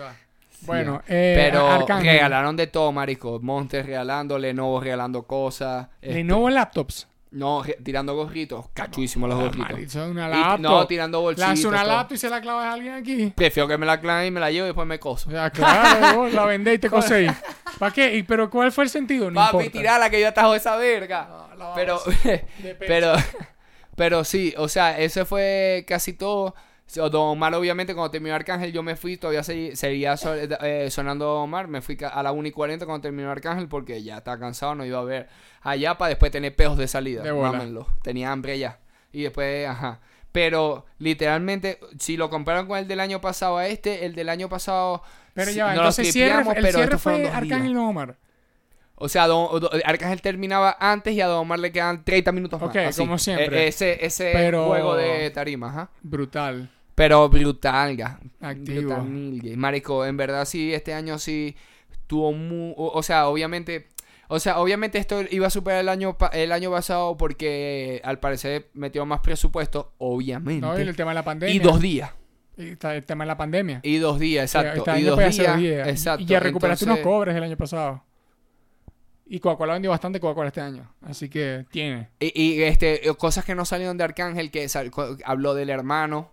Bueno, eh, Pero Arcángel. regalaron de todo, marico. Monster regalando, Lenovo regalando cosas. este, Lenovo laptops. No, tirando gorritos. Cachuísimos los Ah, gorritos. Y- no, tirando bolsitas. Lanza una laptop y se la clavas a alguien aquí. Prefiero que me la claven y me la llevo y después me coso. Sea, claro, vos la vendés y te coséis. ¿Para qué? ¿Y, ¿Pero cuál fue el sentido? No Papi, importa. tirala que yo atajo esa verga. No, la Pero, pero, pero sí, o sea, ese fue casi todo. Don Omar, obviamente, cuando terminó Arcángel, yo me fui, todavía se- seguía so- eh, sonando Don Omar. Me fui a la 1 y 40 cuando terminó Arcángel porque ya estaba cansado, no iba a ver allá para después tener peos de salida. De. Tenía hambre ya. Y después, ajá. Pero literalmente, si lo comparan con el del año pasado a este, el del año pasado. Pero ya no lo entonces cierre, el pero cierre fue Arcángel Don Omar. O sea, Don- Don- Arcángel terminaba antes y a Don Omar le quedan 30 minutos más. Ok, así. como siempre. E- ese ese Pero- juego de tarima, ajá. Brutal. Pero brutal, ga. Activo. Brutal. Marico, en verdad sí, este año sí tuvo muy... O, o sea, obviamente... O sea, obviamente esto iba a superar el año, el año pasado porque al parecer metió más presupuesto, obviamente. No, y el tema de la pandemia. y dos días. Y el tema de la pandemia. Y dos días, exacto. Este y dos días, dos días. Exacto. Y ya recuperaste unos cobres del año pasado. Y Coca-Cola vendió bastante Coca-Cola este año. Así que tiene. Y, y, este, cosas que no salieron de Arcángel, que sal- habló del hermano,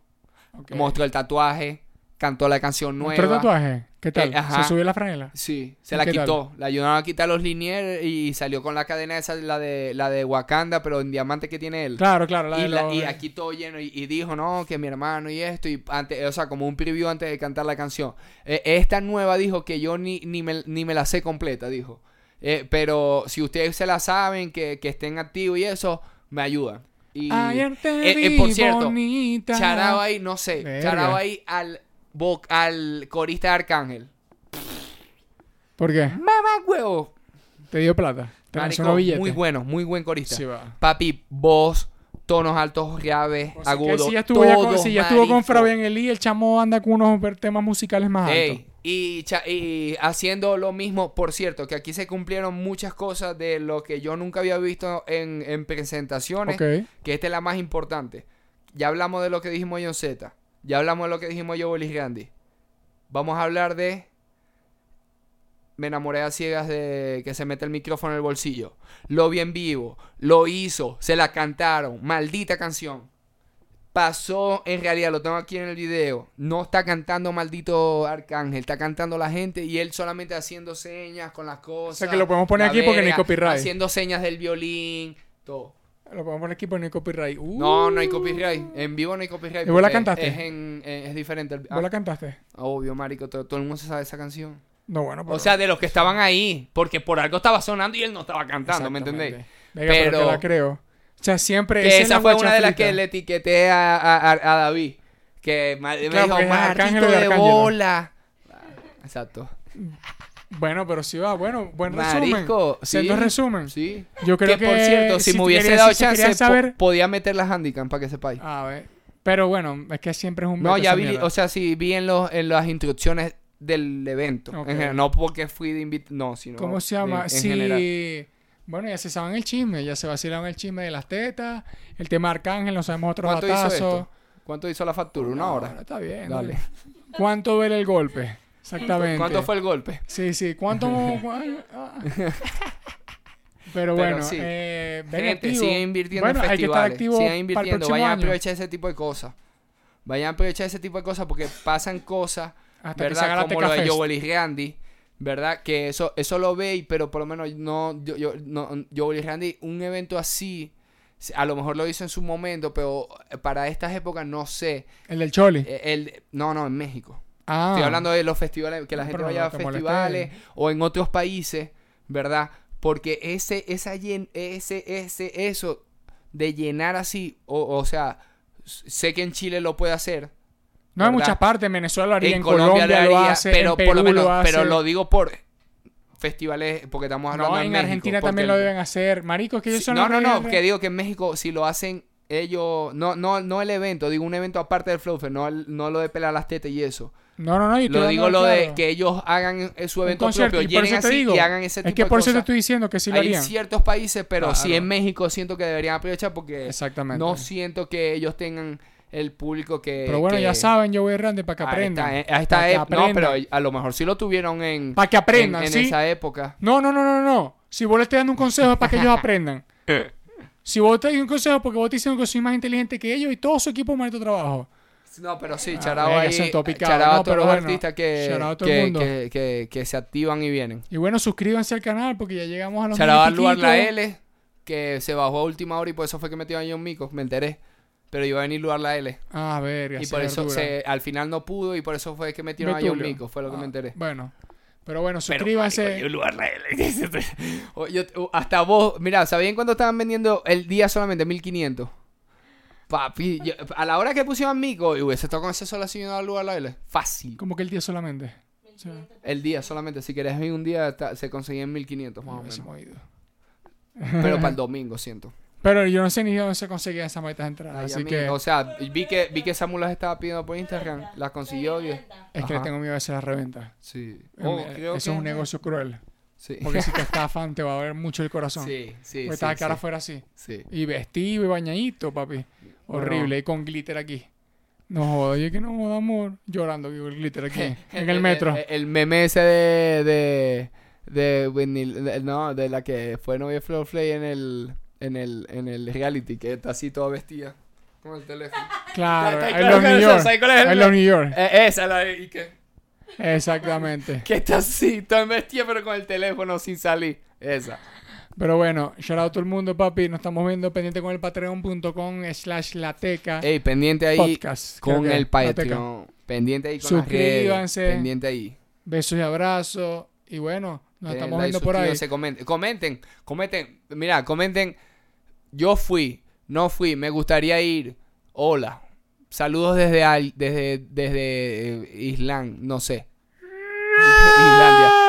mostró el tatuaje, cantó la canción nueva. ¿Mostró el tatuaje? ¿Qué tal? Eh, ajá. ¿Se subió la franela? Sí, se ¿Y la qué tal? quitó. La ayudaron a quitar los liniers y salió con la cadena esa, la de, la de Wakanda, pero en diamante que tiene él. Claro, claro. La y, de la- y aquí todo lleno y, y dijo, no, que mi hermano y esto, y antes, o sea, como un preview antes de cantar la canción. Eh, esta nueva dijo que yo ni, ni, me, ni me la sé completa, dijo. Eh, pero si ustedes se la saben, que, que estén activos y eso, me ayudan. Y, Ayer te eh, eh, vi por cierto, bonita. Charao ahí, no sé, Verga. charao ahí al, corista de Arcángel. ¿Por qué? Mamá huevo. Te dio plata. Te Marico, mencionó billete. muy bueno, muy buen corista. Sí, va. Papi, voz, tonos altos, graves, O sea, que agudos. si ya estuvo, ya con, todo, si ya estuvo con. Fabián Eli, el chamo anda con unos temas musicales más altos. Y, haciendo lo mismo, por cierto, que aquí se cumplieron muchas cosas de lo que yo nunca había visto en, en presentaciones, que esta es la más importante. Ya hablamos de lo que dijimos John Z, ya hablamos de lo que dijimos yo, Bolis Grandi. Vamos a hablar de... Me enamoré a ciegas de que se mete el micrófono en el bolsillo. Lo vi en vivo, lo hizo, se la cantaron, maldita canción. Pasó en realidad, lo tengo aquí en el video. No está cantando maldito Arcángel, está cantando la gente y él solamente haciendo señas con las cosas. O sea que lo podemos poner aquí porque no hay copyright. Haciendo señas del violín, todo. Lo podemos poner aquí por no hay copyright. Uh, No, no hay copyright. En vivo no hay copyright. ¿Y vos la porque cantaste? Es, en- eh, es diferente. el- ¿Vos ah, la cantaste? Obvio, marico, todo, todo el mundo se sabe esa canción. No, bueno, pero... O sea, de los que estaban ahí, porque por algo estaba sonando y él no estaba cantando, ¿me entendéis? Venga, pero... Pero- que la creo. O sea, siempre... Que es esa fue una de las que le etiqueté a, a- a- David. Que me Claro, dijo, maldito de de Arcángelo". bola. Exacto. Bueno, pero sí va, bueno, buen resumen. Marico, sí. Resumen. Sí. Yo creo que... por cierto, si, me hubiese dado si chance, po- podía meter las handicap para que sepáis. A ver. Pero bueno, es que siempre es un... No, ya vi, mierda. o sea, sí vi en, los, en las instrucciones del evento. En general, no porque fui de invitado, no, sino ¿Cómo se llama? en sí. general. Bueno, ya se saben el chisme, ya se vacilaron el chisme de las tetas, el tema Arcángel, no sabemos otros ¿Cuánto hizo esto? ¿Cuánto hizo la factura? ¿Una hora? No, está bien. Dale. dale. ¿Cuánto duele el golpe? Exactamente. ¿Cuánto fue el golpe? Sí, sí. ¿Cuánto? ah. Pero bueno, sí. eh, Gente, sigan invirtiendo bueno, en festivales. sigan invirtiendo. Vayan a aprovechar ese tipo de cosas. Vayan a aprovechar ese tipo de cosas porque pasan cosas, Hasta que se ¿verdad? Como lo de. Joel y Randy, ¿verdad? Que eso, eso lo veis, pero por lo menos no, yo, yo, no, Joel y Randy, un evento así, a lo mejor lo hizo en su momento, pero para estas épocas no sé. El del Choli. Eh, El, no, no, en México. ah. Estoy hablando de los festivales, que la gente vaya no a festivales o en otros países, ¿verdad? Porque ese, esa llen- ese, ese, eso de llenar así, o, o sea, sé que en Chile lo puede hacer. No hay ¿verdad? muchas partes, en Venezuela lo haría, en, en Colombia, Colombia, lo haría, hace, pero en Perú por lo menos, lo hace. pero lo digo por festivales, porque estamos hablando no, de en México, Argentina también lo deben hacer. Marico, es que ellos Sí, son no, no, no, que digo que en México si lo hacen ellos, no, no, no el evento, digo un evento aparte del Flow no, el- no lo de pelar las tetas y eso. No, no, no. yo Lo digo lo de que ellos hagan eh, su Un evento concierto, propio, y llenen así digo, y hagan ese tipo Es que por eso te estoy diciendo que sí lo Hay harían. ciertos países, pero sí Claro. en México siento que deberían aprovechar porque Exactamente. no siento que ellos tengan el público que. pero bueno, que- ya saben, yo voy grande para que a aprendan. a esta Pa' que ep- no, pero a lo mejor sí lo tuvieron en. Para que aprendan, en, en ¿sí? esa época. No, no, no, no, no. Si vos le estás dando un consejo es para que ellos aprendan. Si vos te das un consejo porque vos te diciendo que soy más inteligente que ellos y todo su equipo maldito trabajo. No, pero sí, Ah, charao venga, ahí. charao a No, todos pero los bueno, artistas que, a todo que, que, que- que se activan y vienen. Y bueno, suscríbanse al canal porque ya llegamos a los Charao a mil y Luar La. L, que se bajó a última hora y por eso fue que metió a John Mico, me enteré. Pero iba a venir lugar la L. Ah, verga. Y por eso se, al final no pudo y por eso fue que metieron a John Betulio. Mico, fue lo que Ah, me enteré. Bueno. Pero bueno, Pero, suscríbanse. marico, yo lugar la L. O- yo- o- hasta vos, mira, ¿sabían cuánto estaban vendiendo el día solamente? 1500. Papi, yo- a la hora que pusieron Mico, y hubiese estado con ese solo así al lugar la L. Fácil. Como que el día solamente. El día solamente, si querés ir un día, ta- se conseguía en 1500 más o menos. Pero para el domingo, siento. Pero yo no sé ni dónde se conseguían esas malditas entradas. Ay, a así mí- que O sea, vi que, vi que Samuel las estaba pidiendo por Instagram, las consiguió y... es que le tengo miedo a hacer la reventa. Sí. Eh, Oh, Eso es un negocio cruel. Sí. Porque si te estafan, te va a doler mucho el corazón. Sí, sí, Porque sí, estás cara sí, afuera así. sí. Y vestido y bañadito, papi. Horrible. Y con glitter aquí. No joda, yo que no joda, amor. Llorando con el glitter aquí. en el metro. El, el meme ese de... de, de, Whitney- de- no, de la que fue novia de Flor Flay en el, en el, en el reality, que está así toda vestida. Con el teléfono. Claro, ¿Sabes en cuál los es New esa? York. ¿Sabes cuál es el En los New York. Eh, esa la de... ¿y qué? Exactamente. Que está así, toda vestida pero con el teléfono sin salir. Esa. Pero bueno, shout out a todo el mundo, papi. Nos estamos viendo pendiente con el patreon.com slash lateca Ey, pendiente ahí podcast. con el Lateca. Patreon. Pendiente ahí con las Suscríbanse. redes. Pendiente ahí. Besos y abrazos. Y bueno, nos Denle estamos like, viendo por ahí. Comenten, comenten, comenten. Mira, comenten. Yo fui, no fui, me gustaría ir. Hola. Saludos desde desde desde eh, Island, no sé. Islandia.